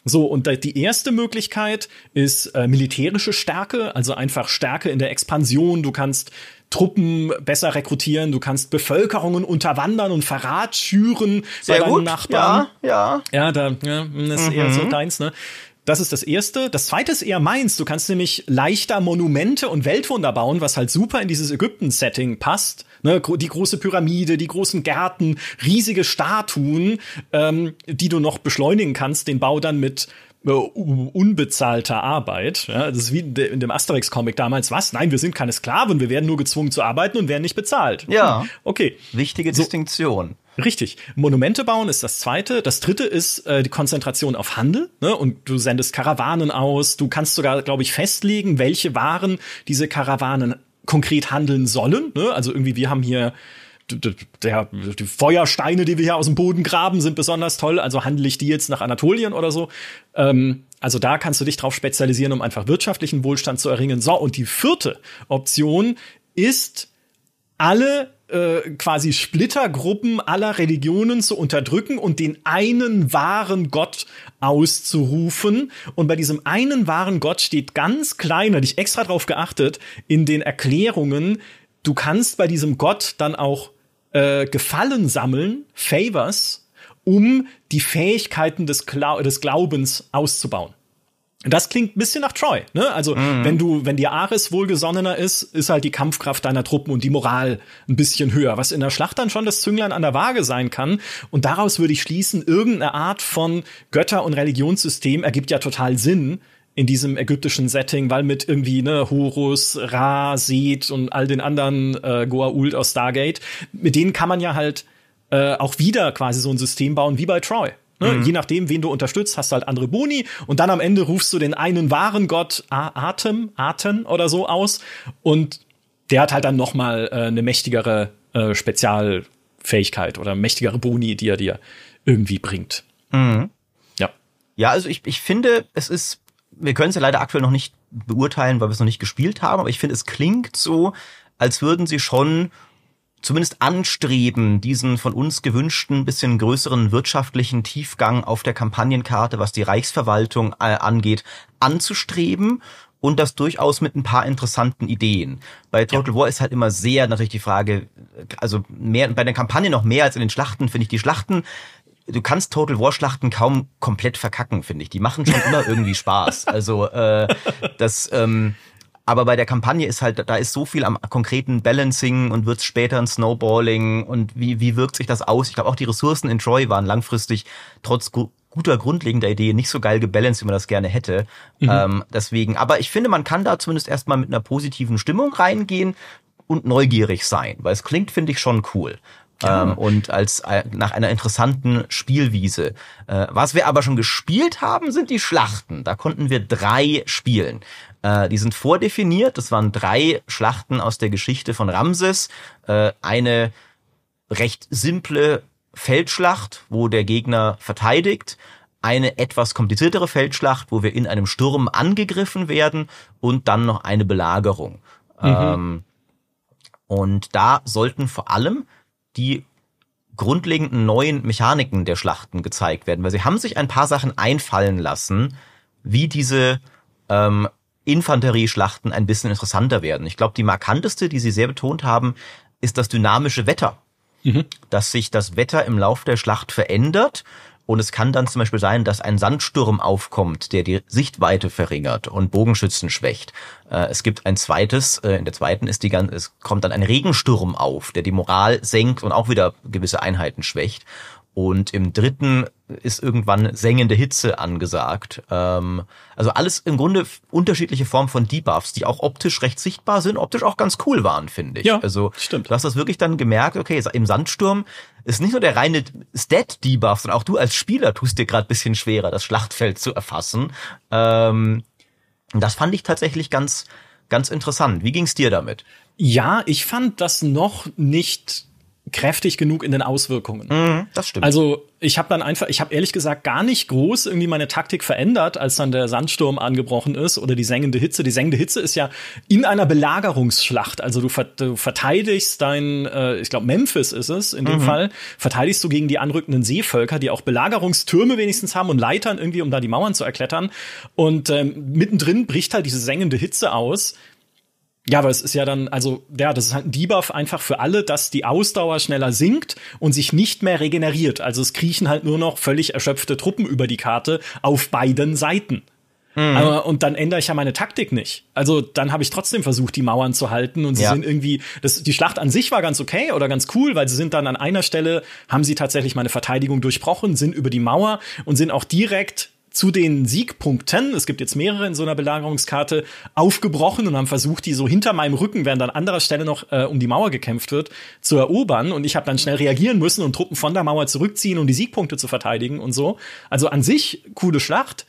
So, und die erste Möglichkeit ist äh, militärische Stärke, also einfach Stärke in der Expansion. Du kannst Truppen besser rekrutieren, du kannst Bevölkerungen unterwandern und Verrat schüren Sehr bei deinen gut. Nachbarn. Ja, ja. Ja, da ja, das ist mhm. eher so mhm. deins, ne? Das ist das erste. Das zweite ist eher meins. Du kannst nämlich leichter Monumente und Weltwunder bauen, was halt super in dieses Ägypten-Setting passt. Ne, die große Pyramide, die großen Gärten, riesige Statuen, ähm, die du noch beschleunigen kannst, den Bau dann mit äh, unbezahlter Arbeit. Ja, das ist wie in dem Asterix-Comic damals. Was? Nein, wir sind keine Sklaven, wir werden nur gezwungen zu arbeiten und werden nicht bezahlt. Ja. Okay. Wichtige so, Distinktion. Richtig. Monumente bauen ist das zweite. Das dritte ist äh, die Konzentration auf Handel. Ne? Und du sendest Karawanen aus. Du kannst sogar, glaube ich, festlegen, welche Waren diese Karawanen konkret handeln sollen. Ne? Also irgendwie, wir haben hier der, die Feuersteine, die wir hier aus dem Boden graben, sind besonders toll. Also handle ich die jetzt nach Anatolien oder so. Ähm, also da kannst du dich drauf spezialisieren, um einfach wirtschaftlichen Wohlstand zu erringen. So, und die vierte Option ist, alle äh, quasi Splittergruppen aller Religionen zu unterdrücken und den einen wahren Gott auszurufen. Und bei diesem einen wahren Gott steht ganz klein, hatte ich extra drauf geachtet, in den Erklärungen, du kannst bei diesem Gott dann auch äh, Gefallen sammeln, Favors, um die Fähigkeiten des, Glau des Glaubens auszubauen. Das klingt ein bisschen nach Troy, ne? Also, mhm. wenn du, wenn dir Ares wohlgesonnener ist, ist halt die Kampfkraft deiner Truppen und die Moral ein bisschen höher, was in der Schlacht dann schon das Zünglein an der Waage sein kann. Und daraus würde ich schließen, irgendeine Art von Götter- und Religionssystem ergibt ja total Sinn, in diesem ägyptischen Setting, weil mit irgendwie ne Horus, Ra, Seth und all den anderen äh, Goa'uld aus Stargate, mit denen kann man ja halt äh, auch wieder quasi so ein System bauen wie bei Troy. Ne? Mhm. Je nachdem, wen du unterstützt, hast du halt andere Boni und dann am Ende rufst du den einen wahren Gott Atem, Atem oder so aus und der hat halt dann noch mal äh, eine mächtigere äh, Spezialfähigkeit oder mächtigere Boni, die er dir irgendwie bringt. Mhm. Ja. Ja, also ich, ich finde, es ist wir können es ja leider aktuell noch nicht beurteilen, weil wir es noch nicht gespielt haben, aber ich finde, es klingt so, als würden sie schon zumindest anstreben, diesen von uns gewünschten bisschen größeren wirtschaftlichen Tiefgang auf der Kampagnenkarte, was die Reichsverwaltung äh, angeht, anzustreben und das durchaus mit ein paar interessanten Ideen. Bei Total ja. War ist halt immer sehr natürlich die Frage, also mehr bei der Kampagne noch mehr als in den Schlachten finde ich die Schlachten du kannst Total War Schlachten kaum komplett verkacken, finde ich. Die machen schon immer irgendwie Spaß. Also äh, das ähm, aber bei der Kampagne ist halt, da ist so viel am konkreten Balancing und wird später ein Snowballing und wie, wie wirkt sich das aus? Ich glaube auch die Ressourcen in Troy waren langfristig trotz gu guter grundlegender Idee nicht so geil gebalanced, wie man das gerne hätte. Mhm. Ähm, deswegen, aber ich finde, man kann da zumindest erstmal mit einer positiven Stimmung reingehen und neugierig sein, weil es klingt, finde ich, schon cool. Ja. Ähm, und als äh, nach einer interessanten Spielwiese. Äh, was wir aber schon gespielt haben, sind die Schlachten. Da konnten wir drei spielen. Äh, die sind vordefiniert. Das waren drei Schlachten aus der Geschichte von Ramses. Äh, eine recht simple Feldschlacht, wo der Gegner verteidigt eine etwas kompliziertere Feldschlacht, wo wir in einem Sturm angegriffen werden und dann noch eine Belagerung. Mhm. Ähm, und da sollten vor allem die grundlegenden neuen Mechaniken der Schlachten gezeigt werden, weil sie haben sich ein paar Sachen einfallen lassen, wie diese ähm, Infanterieschlachten ein bisschen interessanter werden. Ich glaube, die markanteste, die sie sehr betont haben, ist das dynamische Wetter. Mhm. Dass sich das Wetter im Lauf der Schlacht verändert und es kann dann zum Beispiel sein, dass ein Sandsturm aufkommt, der die Sichtweite verringert und Bogenschützen schwächt. Äh, es gibt ein zweites, äh, in der zweiten ist die ganze, es kommt dann ein Regensturm auf, der die Moral senkt und auch wieder gewisse Einheiten schwächt. Und im dritten ist irgendwann sengende Hitze angesagt. Ähm, also alles im Grunde unterschiedliche Formen von Debuffs, die auch optisch recht sichtbar sind, optisch auch ganz cool waren, finde ich. Ja, also stimmt. Du hast das wirklich dann gemerkt, okay, im Sandsturm ist nicht nur der reine Stat-Debuff, sondern auch du als Spieler tust dir gerade bisschen schwerer, das Schlachtfeld zu erfassen. Ähm, das fand ich tatsächlich ganz, ganz interessant. Wie ging's dir damit? Ja, ich fand das noch nicht kräftig genug in den Auswirkungen. Mhm, das stimmt. Also ich habe dann einfach, ich habe ehrlich gesagt gar nicht groß irgendwie meine Taktik verändert, als dann der Sandsturm angebrochen ist oder die sengende Hitze. Die sengende Hitze ist ja in einer Belagerungsschlacht. Also du, ver du verteidigst dein, äh, ich glaube Memphis ist es in dem mhm. Fall, verteidigst du gegen die anrückenden Seevölker, die auch Belagerungstürme wenigstens haben und Leitern irgendwie, um da die Mauern zu erklettern. Und ähm, mittendrin bricht halt diese sengende Hitze aus ja, aber es ist ja dann, also, ja, das ist halt ein Debuff einfach für alle, dass die Ausdauer schneller sinkt und sich nicht mehr regeneriert. Also es kriechen halt nur noch völlig erschöpfte Truppen über die Karte auf beiden Seiten. Mhm. Aber, und dann ändere ich ja meine Taktik nicht. Also dann habe ich trotzdem versucht, die Mauern zu halten und sie ja. sind irgendwie, das, die Schlacht an sich war ganz okay oder ganz cool, weil sie sind dann an einer Stelle, haben sie tatsächlich meine Verteidigung durchbrochen, sind über die Mauer und sind auch direkt zu den Siegpunkten, es gibt jetzt mehrere in so einer Belagerungskarte, aufgebrochen und haben versucht, die so hinter meinem Rücken, während an anderer Stelle noch äh, um die Mauer gekämpft wird, zu erobern. Und ich habe dann schnell reagieren müssen und Truppen von der Mauer zurückziehen, um die Siegpunkte zu verteidigen und so. Also an sich coole Schlacht,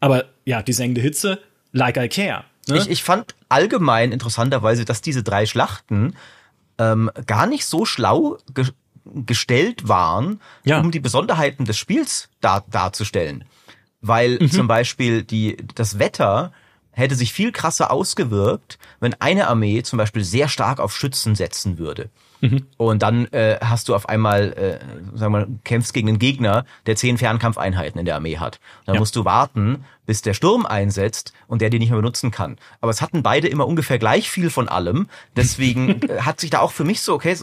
aber ja, die sengende Hitze, like I care. Ne? Ich, ich fand allgemein interessanterweise, dass diese drei Schlachten ähm, gar nicht so schlau ge gestellt waren, ja. um die Besonderheiten des Spiels dar darzustellen weil mhm. zum Beispiel die, das Wetter hätte sich viel krasser ausgewirkt, wenn eine Armee zum Beispiel sehr stark auf Schützen setzen würde. Mhm. Und dann äh, hast du auf einmal, äh, sagen wir mal, kämpfst gegen einen Gegner, der zehn Fernkampfeinheiten in der Armee hat. dann ja. musst du warten, bis der Sturm einsetzt und der die nicht mehr benutzen kann. Aber es hatten beide immer ungefähr gleich viel von allem. Deswegen äh, hat sich da auch für mich so, okay,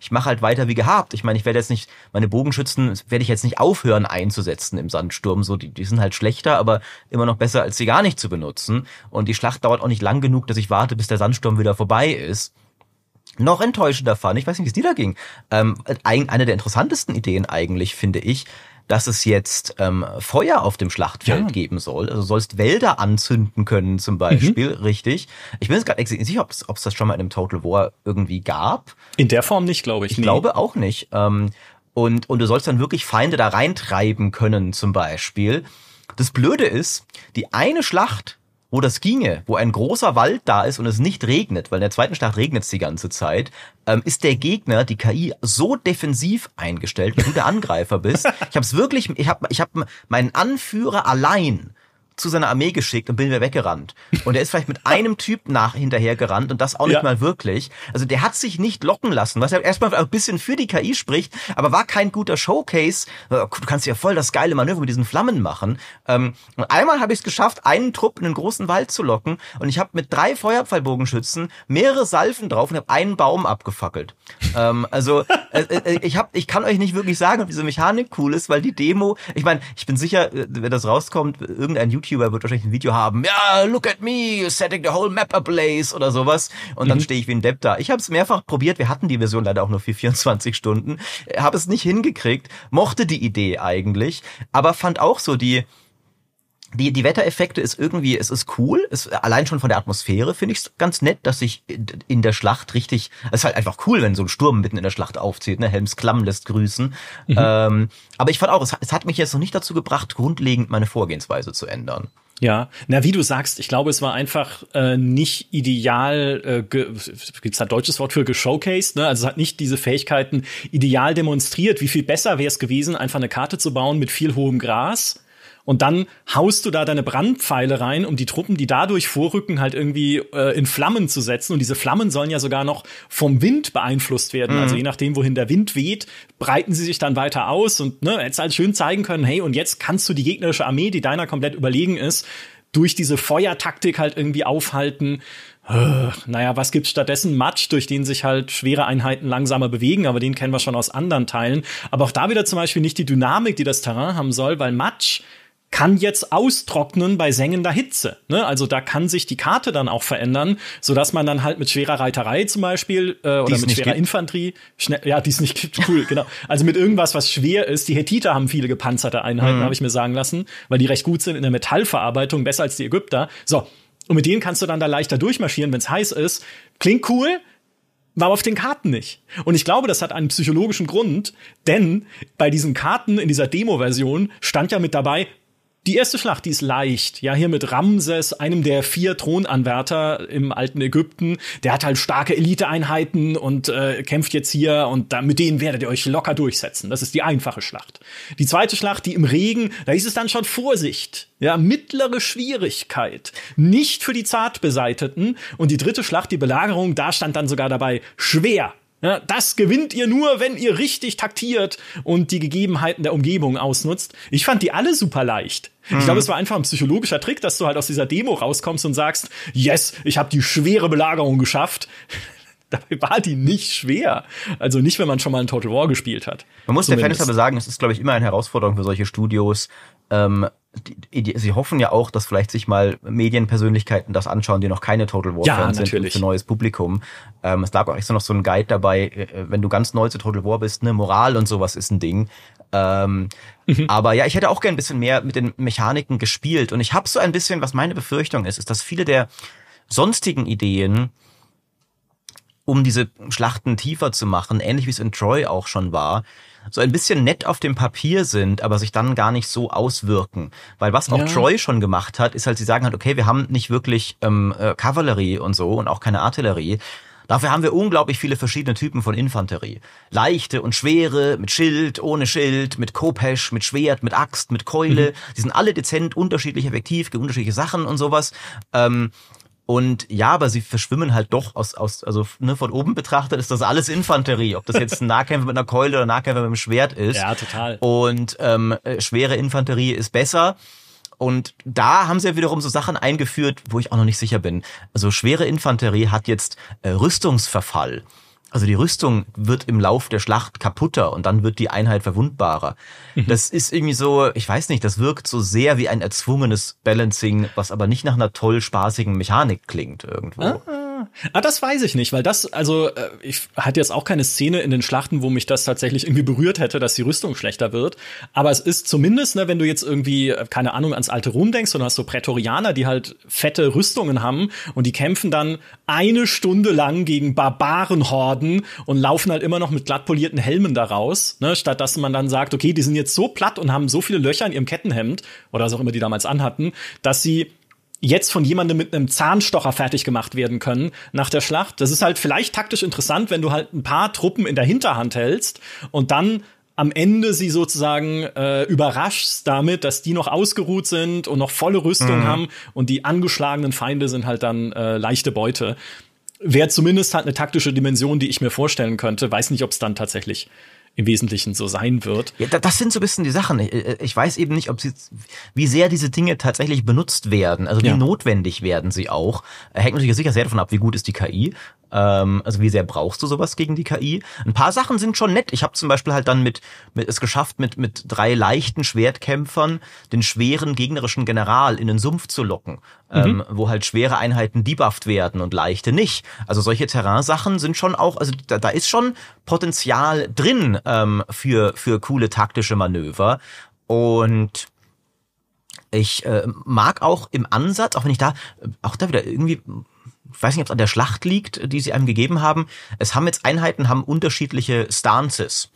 ich mache halt weiter wie gehabt. Ich meine, ich werde jetzt nicht, meine Bogenschützen werde ich jetzt nicht aufhören einzusetzen im Sandsturm. So, die, die sind halt schlechter, aber immer noch besser, als sie gar nicht zu benutzen. Und die Schlacht dauert auch nicht lang genug, dass ich warte, bis der Sandsturm wieder vorbei ist. Noch enttäuschender fand, ich weiß nicht, wie es dir da ging, ähm, eine der interessantesten Ideen eigentlich, finde ich, dass es jetzt ähm, Feuer auf dem Schlachtfeld ja. geben soll. Also sollst Wälder anzünden können zum Beispiel, mhm. richtig. Ich bin jetzt gerade nicht sicher, ob es das schon mal in einem Total War irgendwie gab. In der Form nicht, glaube ich. Ich nee. glaube auch nicht. Ähm, und, und du sollst dann wirklich Feinde da reintreiben können zum Beispiel. Das Blöde ist, die eine Schlacht wo das ginge, wo ein großer Wald da ist und es nicht regnet, weil in der zweiten Schlacht regnet es die ganze Zeit, ähm, ist der Gegner, die KI, so defensiv eingestellt, wenn du der Angreifer bist. Ich habe es wirklich, ich habe ich hab meinen Anführer allein zu seiner Armee geschickt und bin wieder weggerannt. Und er ist vielleicht mit einem Typ nach hinterher gerannt und das auch nicht ja. mal wirklich. Also der hat sich nicht locken lassen, was ja erstmal ein bisschen für die KI spricht, aber war kein guter Showcase. Du kannst ja voll das geile Manöver mit diesen Flammen machen. Ähm, und einmal habe ich es geschafft, einen Trupp in einen großen Wald zu locken und ich habe mit drei Feuerpfeilbogenschützen mehrere Salven drauf und habe einen Baum abgefackelt. ähm, also äh, äh, ich hab, ich kann euch nicht wirklich sagen, ob diese Mechanik cool ist, weil die Demo, ich meine, ich bin sicher, äh, wenn das rauskommt, irgendein YouTube YouTuber wird wahrscheinlich ein Video haben, ja, look at me, setting the whole map ablaze oder sowas. Und mhm. dann stehe ich wie ein Depp da. Ich habe es mehrfach probiert, wir hatten die Version leider auch nur für 24 Stunden, habe es nicht hingekriegt, mochte die Idee eigentlich, aber fand auch so die, die, die Wettereffekte ist irgendwie, es ist cool, es, allein schon von der Atmosphäre finde ich es ganz nett, dass sich in der Schlacht richtig, es ist halt einfach cool, wenn so ein Sturm mitten in der Schlacht aufzieht, ne, Helms Klamm lässt grüßen. Mhm. Ähm, aber ich fand auch, es, es hat mich jetzt noch nicht dazu gebracht, grundlegend meine Vorgehensweise zu ändern. Ja, na wie du sagst, ich glaube, es war einfach äh, nicht ideal, äh, gibt's da deutsches Wort für geshowcased, ne? Also es hat nicht diese Fähigkeiten ideal demonstriert. Wie viel besser wäre es gewesen, einfach eine Karte zu bauen mit viel hohem Gras und dann haust du da deine Brandpfeile rein, um die Truppen, die dadurch vorrücken, halt irgendwie äh, in Flammen zu setzen. Und diese Flammen sollen ja sogar noch vom Wind beeinflusst werden. Mhm. Also je nachdem, wohin der Wind weht, breiten sie sich dann weiter aus und ne, jetzt halt schön zeigen können, hey, und jetzt kannst du die gegnerische Armee, die deiner komplett überlegen ist, durch diese Feuertaktik halt irgendwie aufhalten. Naja, was gibt's stattdessen? Matsch, durch den sich halt schwere Einheiten langsamer bewegen, aber den kennen wir schon aus anderen Teilen. Aber auch da wieder zum Beispiel nicht die Dynamik, die das Terrain haben soll, weil Matsch kann jetzt austrocknen bei sengender Hitze. Ne? Also da kann sich die Karte dann auch verändern, so dass man dann halt mit schwerer Reiterei zum Beispiel äh, oder mit schwerer gibt. Infanterie, schnell, ja, die es nicht gibt, cool, genau. Also mit irgendwas, was schwer ist. Die Hethiter haben viele gepanzerte Einheiten, mhm. habe ich mir sagen lassen, weil die recht gut sind in der Metallverarbeitung, besser als die Ägypter. So, und mit denen kannst du dann da leichter durchmarschieren, wenn es heiß ist. Klingt cool, war auf den Karten nicht. Und ich glaube, das hat einen psychologischen Grund, denn bei diesen Karten in dieser Demo-Version stand ja mit dabei, die erste Schlacht, die ist leicht. Ja, hier mit Ramses, einem der vier Thronanwärter im alten Ägypten. Der hat halt starke Eliteeinheiten und äh, kämpft jetzt hier und da, mit denen werdet ihr euch locker durchsetzen. Das ist die einfache Schlacht. Die zweite Schlacht, die im Regen, da ist es dann schon Vorsicht. Ja, mittlere Schwierigkeit. Nicht für die Zartbeseiteten. Und die dritte Schlacht, die Belagerung, da stand dann sogar dabei schwer. Ja, das gewinnt ihr nur, wenn ihr richtig taktiert und die Gegebenheiten der Umgebung ausnutzt. Ich fand die alle super leicht. Mhm. Ich glaube, es war einfach ein psychologischer Trick, dass du halt aus dieser Demo rauskommst und sagst, yes, ich habe die schwere Belagerung geschafft. Dabei war die nicht schwer. Also nicht, wenn man schon mal ein Total War gespielt hat. Man muss Zumindest. der Fanshaber sagen, es ist, glaube ich, immer eine Herausforderung für solche Studios, ähm, die, die, sie hoffen ja auch, dass vielleicht sich mal Medienpersönlichkeiten das anschauen, die noch keine Total War ja, Fans sind für neues Publikum. Ähm, es lag auch extra noch so ein Guide dabei, äh, wenn du ganz neu zu Total War bist, ne, Moral und sowas ist ein Ding. Ähm, mhm. Aber ja, ich hätte auch gern ein bisschen mehr mit den Mechaniken gespielt und ich habe so ein bisschen, was meine Befürchtung ist, ist, dass viele der sonstigen Ideen um diese Schlachten tiefer zu machen, ähnlich wie es in Troy auch schon war, so ein bisschen nett auf dem Papier sind, aber sich dann gar nicht so auswirken. Weil was auch ja. Troy schon gemacht hat, ist halt, sie sagen halt, okay, wir haben nicht wirklich ähm, äh, Kavallerie und so und auch keine Artillerie. Dafür haben wir unglaublich viele verschiedene Typen von Infanterie. Leichte und schwere, mit Schild, ohne Schild, mit Kopesch, mit Schwert, mit Axt, mit Keule. Mhm. Die sind alle dezent, unterschiedlich effektiv, unterschiedliche Sachen und sowas. Ähm, und ja, aber sie verschwimmen halt doch aus, aus also ne, von oben betrachtet ist das alles Infanterie. Ob das jetzt ein Nahkämpfer mit einer Keule oder ein Nahkämpfer mit einem Schwert ist. Ja, total. Und ähm, äh, schwere Infanterie ist besser. Und da haben sie ja wiederum so Sachen eingeführt, wo ich auch noch nicht sicher bin. Also schwere Infanterie hat jetzt äh, Rüstungsverfall. Also die Rüstung wird im Lauf der Schlacht kaputter und dann wird die Einheit verwundbarer. Mhm. Das ist irgendwie so, ich weiß nicht, das wirkt so sehr wie ein erzwungenes Balancing, was aber nicht nach einer toll spaßigen Mechanik klingt irgendwo. Ah, Ah, das weiß ich nicht, weil das, also äh, ich hatte jetzt auch keine Szene in den Schlachten, wo mich das tatsächlich irgendwie berührt hätte, dass die Rüstung schlechter wird. Aber es ist zumindest, ne, wenn du jetzt irgendwie, äh, keine Ahnung, ans alte Rom denkst und hast so Prätorianer, die halt fette Rüstungen haben und die kämpfen dann eine Stunde lang gegen Barbarenhorden und laufen halt immer noch mit glatt polierten Helmen daraus, ne, statt dass man dann sagt, okay, die sind jetzt so platt und haben so viele Löcher in ihrem Kettenhemd oder was auch immer die damals anhatten, dass sie jetzt von jemandem mit einem Zahnstocher fertig gemacht werden können nach der Schlacht. Das ist halt vielleicht taktisch interessant, wenn du halt ein paar Truppen in der Hinterhand hältst und dann am Ende sie sozusagen äh, überraschst damit, dass die noch ausgeruht sind und noch volle Rüstung mhm. haben und die angeschlagenen Feinde sind halt dann äh, leichte Beute. Wäre zumindest halt eine taktische Dimension, die ich mir vorstellen könnte. Weiß nicht, ob es dann tatsächlich im Wesentlichen so sein wird. Ja, das sind so ein bisschen die Sachen. Ich weiß eben nicht, ob sie, wie sehr diese Dinge tatsächlich benutzt werden. Also wie ja. notwendig werden sie auch. Hängt natürlich sicher sehr davon ab, wie gut ist die KI. Ähm, also wie sehr brauchst du sowas gegen die KI? Ein paar Sachen sind schon nett. Ich habe zum Beispiel halt dann mit, mit es geschafft, mit, mit drei leichten Schwertkämpfern den schweren gegnerischen General in den Sumpf zu locken, mhm. ähm, wo halt schwere Einheiten debufft werden und leichte nicht. Also solche Terrainsachen sind schon auch, also da, da ist schon Potenzial drin ähm, für, für coole taktische Manöver. Und ich äh, mag auch im Ansatz, auch wenn ich da, auch da wieder irgendwie ich weiß nicht, ob es an der Schlacht liegt, die sie einem gegeben haben. Es haben jetzt Einheiten, haben unterschiedliche Stances.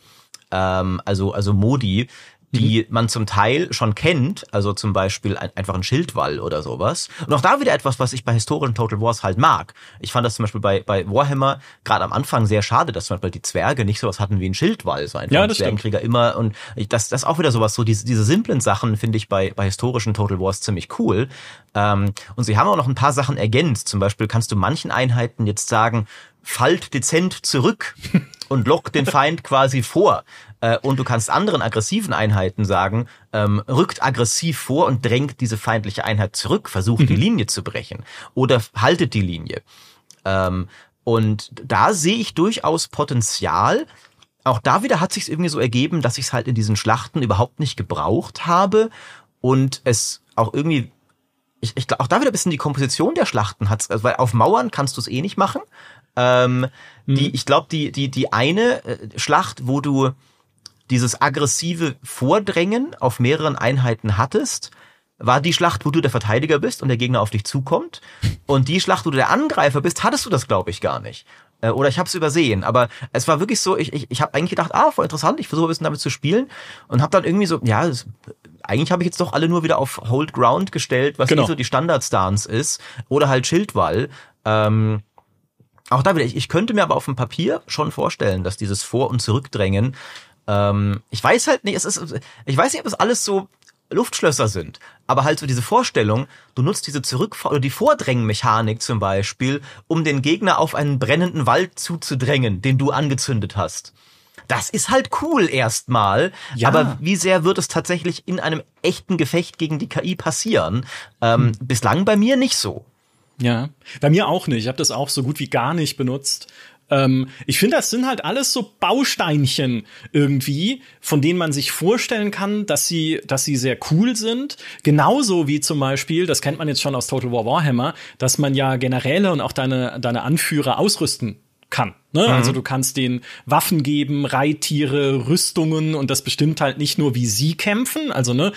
Ähm, also, also Modi, die mhm. man zum Teil schon kennt, also zum Beispiel ein, einfach ein Schildwall oder sowas. Und auch da wieder etwas, was ich bei historischen Total Wars halt mag. Ich fand das zum Beispiel bei, bei Warhammer gerade am Anfang sehr schade, dass zum Beispiel die Zwerge nicht sowas hatten wie ein Schildwall, so einfach ja, das Zwergenkrieger immer. Und ich, das, das ist auch wieder sowas, so diese, diese simplen Sachen finde ich bei, bei historischen Total Wars ziemlich cool. Ähm, und sie haben auch noch ein paar Sachen ergänzt. Zum Beispiel kannst du manchen Einheiten jetzt sagen, fallt dezent zurück und lockt den Feind quasi vor. Äh, und du kannst anderen aggressiven Einheiten sagen, ähm, rückt aggressiv vor und drängt diese feindliche Einheit zurück, versucht mhm. die Linie zu brechen oder haltet die Linie. Ähm, und da sehe ich durchaus Potenzial. Auch da wieder hat sich irgendwie so ergeben, dass ich es halt in diesen Schlachten überhaupt nicht gebraucht habe und es auch irgendwie ich, ich auch da wieder ein bisschen die Komposition der Schlachten hat, also weil auf Mauern kannst du es eh nicht machen. Ähm, mhm. Die, ich glaube, die die die eine äh, Schlacht, wo du dieses aggressive Vordrängen auf mehreren Einheiten hattest, war die Schlacht, wo du der Verteidiger bist und der Gegner auf dich zukommt. Und die Schlacht, wo du der Angreifer bist, hattest du das, glaube ich, gar nicht. Äh, oder ich habe es übersehen. Aber es war wirklich so, ich, ich, ich habe eigentlich gedacht, ah, voll interessant, ich versuche ein bisschen damit zu spielen. Und habe dann irgendwie so, ja, das, eigentlich habe ich jetzt doch alle nur wieder auf Hold Ground gestellt, was genau. eh so die Standardstance ist. Oder halt Schildwall. Ähm, auch da wieder, ich, ich könnte mir aber auf dem Papier schon vorstellen, dass dieses Vor- und Zurückdrängen ähm, ich weiß halt nicht, es ist, ich weiß nicht, ob es alles so Luftschlösser sind, aber halt so diese Vorstellung, du nutzt diese Zurück- oder die Vordrängmechanik zum Beispiel, um den Gegner auf einen brennenden Wald zuzudrängen, den du angezündet hast. Das ist halt cool erstmal, ja. aber wie sehr wird es tatsächlich in einem echten Gefecht gegen die KI passieren? Ähm, hm. Bislang bei mir nicht so. Ja, bei mir auch nicht. Ich habe das auch so gut wie gar nicht benutzt. Ähm, ich finde, das sind halt alles so Bausteinchen irgendwie, von denen man sich vorstellen kann, dass sie, dass sie sehr cool sind. Genauso wie zum Beispiel, das kennt man jetzt schon aus Total War Warhammer, dass man ja Generäle und auch deine, deine Anführer ausrüsten kann. Ne? Mhm. Also du kannst den Waffen geben, Reittiere, Rüstungen und das bestimmt halt nicht nur, wie sie kämpfen. Also ne,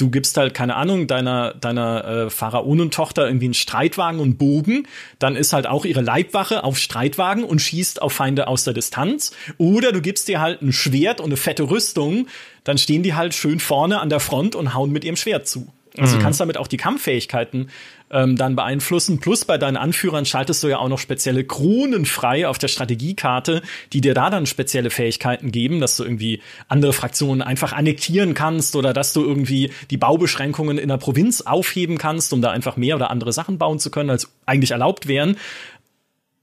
du gibst halt, keine Ahnung, deiner, deiner äh, Pharaonentochter irgendwie einen Streitwagen und Bogen, dann ist halt auch ihre Leibwache auf Streitwagen und schießt auf Feinde aus der Distanz. Oder du gibst dir halt ein Schwert und eine fette Rüstung, dann stehen die halt schön vorne an der Front und hauen mit ihrem Schwert zu. Also mhm. du kannst damit auch die Kampffähigkeiten ähm, dann beeinflussen. Plus bei deinen Anführern schaltest du ja auch noch spezielle Kronen frei auf der Strategiekarte, die dir da dann spezielle Fähigkeiten geben, dass du irgendwie andere Fraktionen einfach annektieren kannst oder dass du irgendwie die Baubeschränkungen in der Provinz aufheben kannst, um da einfach mehr oder andere Sachen bauen zu können, als eigentlich erlaubt wären.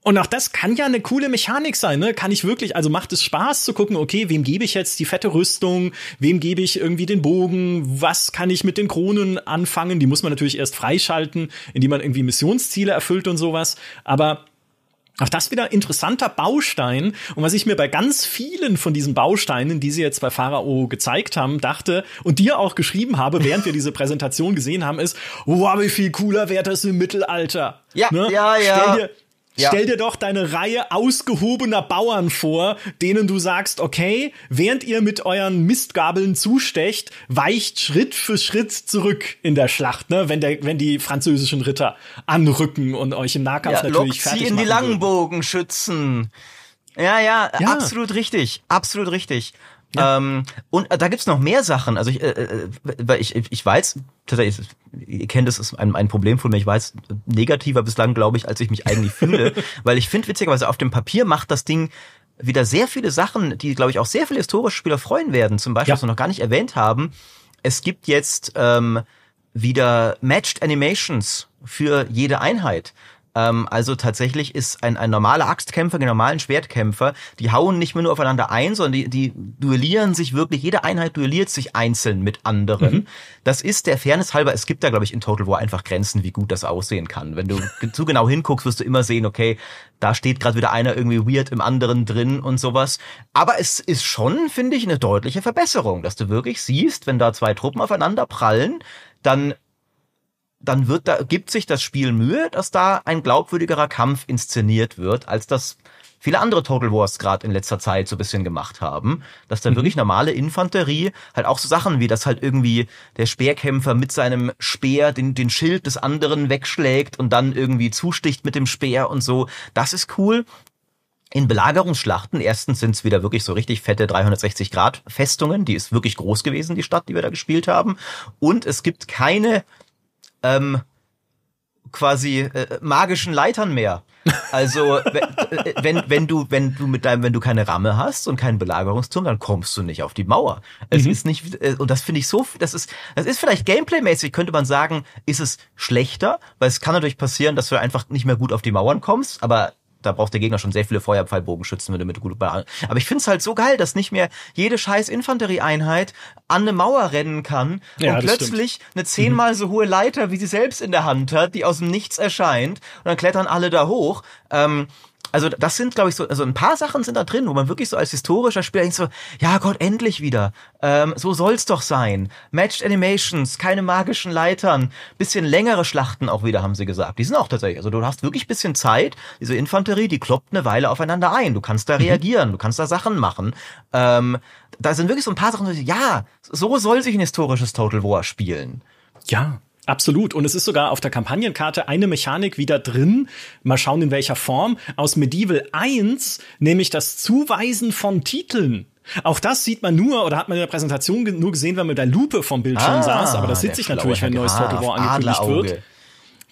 Und auch das kann ja eine coole Mechanik sein, ne? Kann ich wirklich, also macht es Spaß zu gucken, okay, wem gebe ich jetzt die fette Rüstung, wem gebe ich irgendwie den Bogen, was kann ich mit den Kronen anfangen? Die muss man natürlich erst freischalten, indem man irgendwie Missionsziele erfüllt und sowas. Aber auch das wieder interessanter Baustein. Und was ich mir bei ganz vielen von diesen Bausteinen, die sie jetzt bei Pharao gezeigt haben, dachte und dir auch geschrieben habe, während wir diese Präsentation gesehen haben, ist, wow, wie viel cooler wäre das im Mittelalter. Ja, ne? ja, ja. Stell dir, ja. Stell dir doch deine Reihe ausgehobener Bauern vor, denen du sagst, okay, während ihr mit euren Mistgabeln zustecht, weicht Schritt für Schritt zurück in der Schlacht, ne? wenn, der, wenn die französischen Ritter anrücken und euch im Nahkampf ja, natürlich fertig sie in die Langbogenschützen. Ja, ja, ja, absolut richtig, absolut richtig. Ja. Ähm, und äh, da gibt's noch mehr Sachen. Also ich, äh, äh weil ich, ich weiß, tatsächlich, ihr kennt das ist ein, ein Problem von mir, ich weiß negativer bislang, glaube ich, als ich mich eigentlich fühle. weil ich finde, witzigerweise, auf dem Papier macht das Ding wieder sehr viele Sachen, die, glaube ich, auch sehr viele historische Spieler freuen werden. Zum Beispiel, ja. was wir noch gar nicht erwähnt haben, es gibt jetzt ähm, wieder Matched Animations für jede Einheit. Ähm, also tatsächlich ist ein, ein normaler Axtkämpfer, ein normalen Schwertkämpfer, die hauen nicht mehr nur aufeinander ein, sondern die, die duellieren sich wirklich, jede Einheit duelliert sich einzeln mit anderen. Mhm. Das ist der Fairness halber, es gibt da, glaube ich, in Total War einfach Grenzen, wie gut das aussehen kann. Wenn du zu genau hinguckst, wirst du immer sehen, okay, da steht gerade wieder einer irgendwie weird im anderen drin und sowas. Aber es ist schon, finde ich, eine deutliche Verbesserung, dass du wirklich siehst, wenn da zwei Truppen aufeinander prallen, dann dann wird da, gibt sich das Spiel Mühe, dass da ein glaubwürdigerer Kampf inszeniert wird, als das viele andere Total Wars gerade in letzter Zeit so ein bisschen gemacht haben, dass da mhm. wirklich normale Infanterie halt auch so Sachen wie, dass halt irgendwie der Speerkämpfer mit seinem Speer den, den Schild des anderen wegschlägt und dann irgendwie zusticht mit dem Speer und so. Das ist cool. In Belagerungsschlachten, erstens sind es wieder wirklich so richtig fette 360 Grad Festungen, die ist wirklich groß gewesen, die Stadt, die wir da gespielt haben. Und es gibt keine ähm, quasi äh, magischen Leitern mehr. Also wenn, wenn, wenn du wenn du mit deinem wenn du keine Ramme hast und keinen Belagerungsturm, dann kommst du nicht auf die Mauer. Es mhm. ist nicht äh, und das finde ich so das ist das ist vielleicht gameplaymäßig könnte man sagen, ist es schlechter, weil es kann natürlich passieren, dass du einfach nicht mehr gut auf die Mauern kommst, aber da braucht der Gegner schon sehr viele Feuerpfeilbogenschützen, wenn du mit gut Aber ich find's halt so geil, dass nicht mehr jede scheiß Infanterieeinheit an eine Mauer rennen kann ja, und plötzlich stimmt. eine zehnmal so hohe Leiter, wie sie selbst in der Hand hat, die aus dem Nichts erscheint und dann klettern alle da hoch. Ähm, also das sind, glaube ich, so, also ein paar Sachen sind da drin, wo man wirklich so als historischer Spieler denkt so, ja Gott, endlich wieder. Ähm, so soll's doch sein. Matched Animations, keine magischen Leitern, bisschen längere Schlachten auch wieder, haben sie gesagt. Die sind auch tatsächlich, also du hast wirklich bisschen Zeit, diese Infanterie, die kloppt eine Weile aufeinander ein. Du kannst da mhm. reagieren, du kannst da Sachen machen. Ähm, da sind wirklich so ein paar Sachen, ja, so soll sich ein historisches Total War spielen. Ja, Absolut. Und es ist sogar auf der Kampagnenkarte eine Mechanik wieder drin. Mal schauen, in welcher Form. Aus Medieval 1, nämlich das Zuweisen von Titeln. Auch das sieht man nur oder hat man in der Präsentation nur gesehen, wenn man mit der Lupe vom Bildschirm ah, saß. Aber das sieht sich natürlich, wenn ein neues Total War angekündigt wird.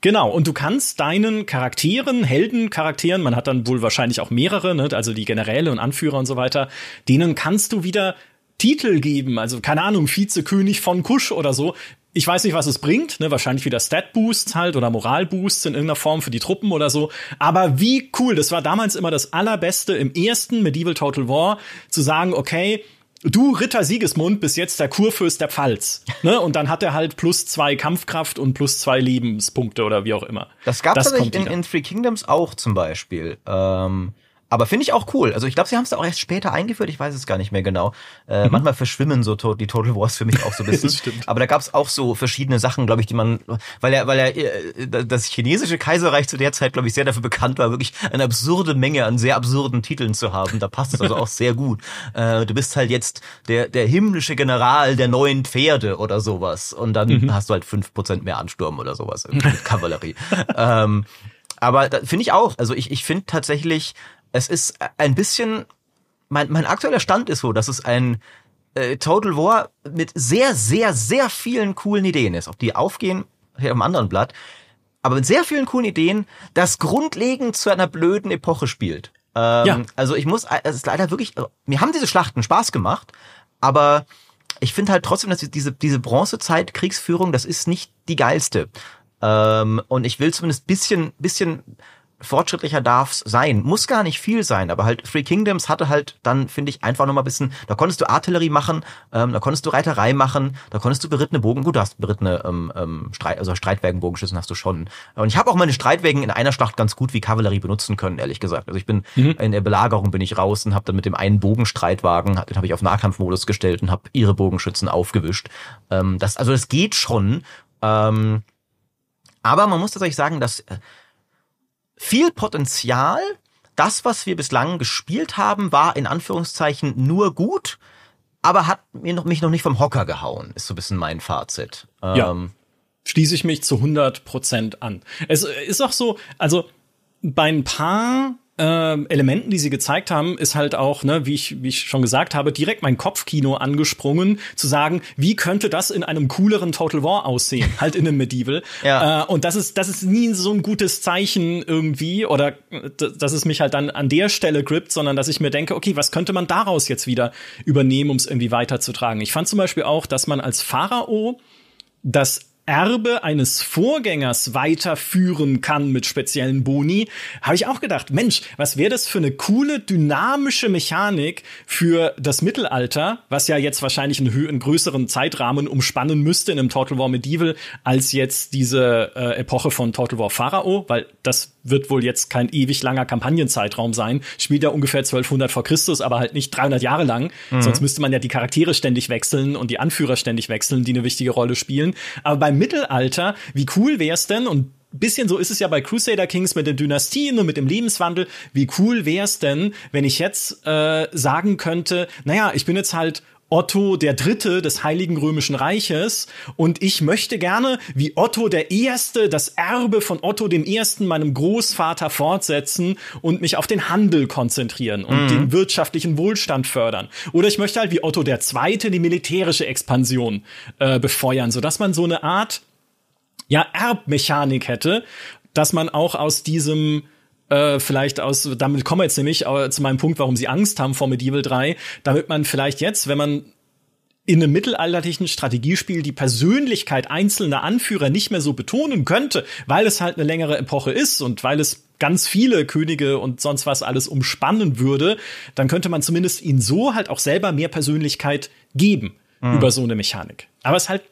Genau, und du kannst deinen Charakteren, Heldencharakteren, man hat dann wohl wahrscheinlich auch mehrere, ne, also die Generäle und Anführer und so weiter, denen kannst du wieder Titel geben, also keine Ahnung, Vizekönig von Kusch oder so, ich weiß nicht, was es bringt, ne? wahrscheinlich wieder Stat-Boosts halt oder Moral-Boosts in irgendeiner Form für die Truppen oder so. Aber wie cool, das war damals immer das Allerbeste im ersten Medieval Total War, zu sagen, okay, du Ritter Siegesmund bist jetzt der Kurfürst der Pfalz. Ne? Und dann hat er halt plus zwei Kampfkraft und plus zwei Lebenspunkte oder wie auch immer. Das gab es in, in Three Kingdoms auch zum Beispiel. Ähm Aber finde ich auch cool. Also ich glaube, sie haben es auch erst später eingeführt, ich weiß es gar nicht mehr genau. Äh, mhm. Manchmal verschwimmen so to die Total Wars für mich auch so ein bisschen. Stimmt. Aber da gab es auch so verschiedene Sachen, glaube ich, die man, weil er, weil er äh, das chinesische Kaiserreich zu der Zeit, glaube ich, sehr dafür bekannt war, wirklich eine absurde Menge an sehr absurden Titeln zu haben. Da passt es also auch sehr gut. Äh, du bist halt jetzt der, der himmlische General der neuen Pferde oder sowas. Und dann mhm. hast du halt fünf Prozent mehr Ansturm oder sowas mit Kavallerie. ähm, aber finde ich auch. Also ich, ich finde tatsächlich, es ist ein bisschen, mein, mein aktueller Stand ist so, dass es ein äh, Total War mit sehr, sehr, sehr vielen coolen Ideen ist. Ob die aufgehen, hier auf dem anderen Blatt. Aber mit sehr vielen coolen Ideen, das grundlegend zu einer blöden Epoche spielt. Ähm, ja. Also ich muss, es ist leider wirklich, also, mir haben diese Schlachten Spaß gemacht, aber ich finde halt trotzdem, dass diese, diese Bronzezeit Kriegsführung, das ist nicht die geilste. Ähm, und ich will zumindest bisschen, bisschen fortschrittlicher darf's sein. Muss gar nicht viel sein, aber halt Three Kingdoms hatte halt dann, finde ich, einfach nochmal ein bisschen, da konntest du Artillerie machen, ähm, da konntest du Reiterei machen, da konntest du berittene Bogen, gut, du hast berittene ähm, ähm, Streit, also Streitwägenbogenschützen hast du schon. Und ich habe auch meine Streitwägen in einer Schlacht ganz gut wie Kavallerie benutzen können, ehrlich gesagt. Also ich bin mhm. in der Belagerung bin ich raus und habe dann mit dem einen Bogenstreitwagen, den habe ich auf Nahkampfmodus gestellt und habe ihre Bogenschützen aufgewischt. Ähm, das, also das geht schon. Ähm, aber man muss tatsächlich sagen, dass äh, viel Potenzial. Das, was wir bislang gespielt haben, war in Anführungszeichen nur gut, aber hat mir noch, mich noch nicht vom Hocker gehauen, ist so ein bisschen mein Fazit. Ja. Ähm, Schließe ich mich zu 100 Prozent an. Es ist auch so, also bei ein paar äh, Elementen, die sie gezeigt haben, ist halt auch, ne, wie ich, wie ich schon gesagt habe, direkt mein Kopfkino angesprungen, zu sagen, wie könnte das in einem cooleren Total War aussehen, halt in einem Medieval. Ja. Äh, und das ist, das ist nie so ein gutes Zeichen irgendwie, oder dass es mich halt dann an der Stelle grippt, sondern dass ich mir denke, okay, was könnte man daraus jetzt wieder übernehmen, um es irgendwie weiterzutragen. Ich fand zum Beispiel auch, dass man als Pharao das Erbe eines Vorgängers weiterführen kann mit speziellen Boni, habe ich auch gedacht, Mensch, was wäre das für eine coole, dynamische Mechanik für das Mittelalter, was ja jetzt wahrscheinlich einen, einen größeren Zeitrahmen umspannen müsste in einem Total War Medieval, als jetzt diese äh, Epoche von Total War Pharao, weil das wird wohl jetzt kein ewig langer Kampagnenzeitraum sein. Spielt ja ungefähr 1200 vor Christus, aber halt nicht 300 Jahre lang. Mhm. Sonst müsste man ja die Charaktere ständig wechseln und die Anführer ständig wechseln, die eine wichtige Rolle spielen. Aber beim Mittelalter, wie cool wär's denn? Und bisschen so ist es ja bei Crusader Kings mit den Dynastien und mit dem Lebenswandel. Wie cool wär's denn, wenn ich jetzt äh, sagen könnte, naja, ich bin jetzt halt Otto der Dritte des Heiligen Römischen Reiches und ich möchte gerne wie Otto der Erste das Erbe von Otto dem Ersten meinem Großvater fortsetzen und mich auf den Handel konzentrieren und mhm. den wirtschaftlichen Wohlstand fördern. Oder ich möchte halt wie Otto der Zweite die militärische Expansion äh, befeuern, sodass man so eine Art ja Erbmechanik hätte, dass man auch aus diesem äh, vielleicht aus, damit kommen wir jetzt nämlich äh, zu meinem Punkt, warum sie Angst haben vor Medieval 3, damit man vielleicht jetzt, wenn man in einem mittelalterlichen Strategiespiel die Persönlichkeit einzelner Anführer nicht mehr so betonen könnte, weil es halt eine längere Epoche ist und weil es ganz viele Könige und sonst was alles umspannen würde, dann könnte man zumindest ihnen so halt auch selber mehr Persönlichkeit geben mhm. über so eine Mechanik. Aber es ist halt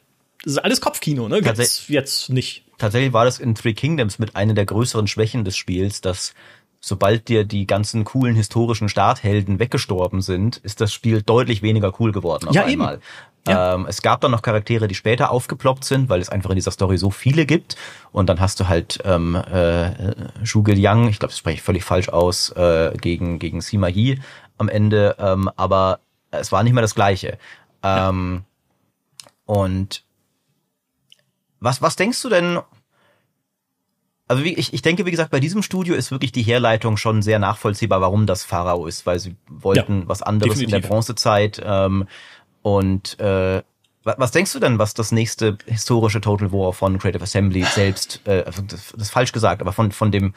ist alles Kopfkino, ne? Jetzt, jetzt nicht tatsächlich war das in Three Kingdoms mit einer der größeren Schwächen des Spiels, dass sobald dir die ganzen coolen historischen Starthelden weggestorben sind, ist das Spiel deutlich weniger cool geworden auf ja, einmal. Eben. Ja. Ähm, es gab dann noch Charaktere, die später aufgeploppt sind, weil es einfach in dieser Story so viele gibt. Und dann hast du halt ähm, äh, Zhuge Liang, ich glaube, das spreche ich völlig falsch aus, äh, gegen, gegen Sima Yi am Ende. Ähm, aber es war nicht mehr das Gleiche. Ähm, ja. Und was, was denkst du denn? Also wie, ich, ich denke, wie gesagt, bei diesem Studio ist wirklich die Herleitung schon sehr nachvollziehbar, warum das Pharao ist, weil sie wollten ja, was anderes definitiv. in der Bronzezeit. Ähm, und äh, was denkst du denn, was das nächste historische Total War von Creative Assembly selbst, äh, das, das ist falsch gesagt, aber von, von dem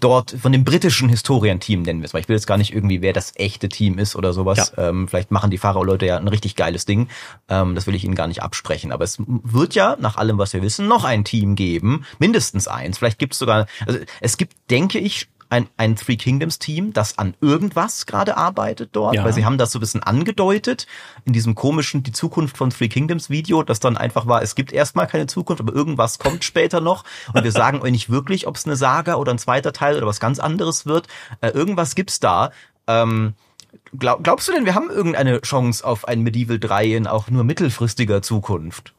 dort von dem britischen Historienteam nennen wir es mal. Ich will jetzt gar nicht irgendwie, wer das echte Team ist oder sowas. Ja. Ähm, vielleicht machen die Pharao-Leute ja ein richtig geiles Ding. Ähm, das will ich ihnen gar nicht absprechen. Aber es wird ja, nach allem, was wir wissen, noch ein Team geben. Mindestens eins. Vielleicht gibt es sogar, also es gibt, denke ich, ein, ein Three Kingdoms Team, das an irgendwas gerade arbeitet dort, ja. weil sie haben das so ein bisschen angedeutet in diesem komischen Die Zukunft von Three Kingdoms Video, das dann einfach war, es gibt erstmal keine Zukunft, aber irgendwas kommt später noch und wir sagen euch nicht wirklich, ob es eine Saga oder ein zweiter Teil oder was ganz anderes wird. Äh, irgendwas gibt's da. Ähm, glaub, glaubst du denn, wir haben irgendeine Chance auf ein Medieval 3 in auch nur mittelfristiger Zukunft?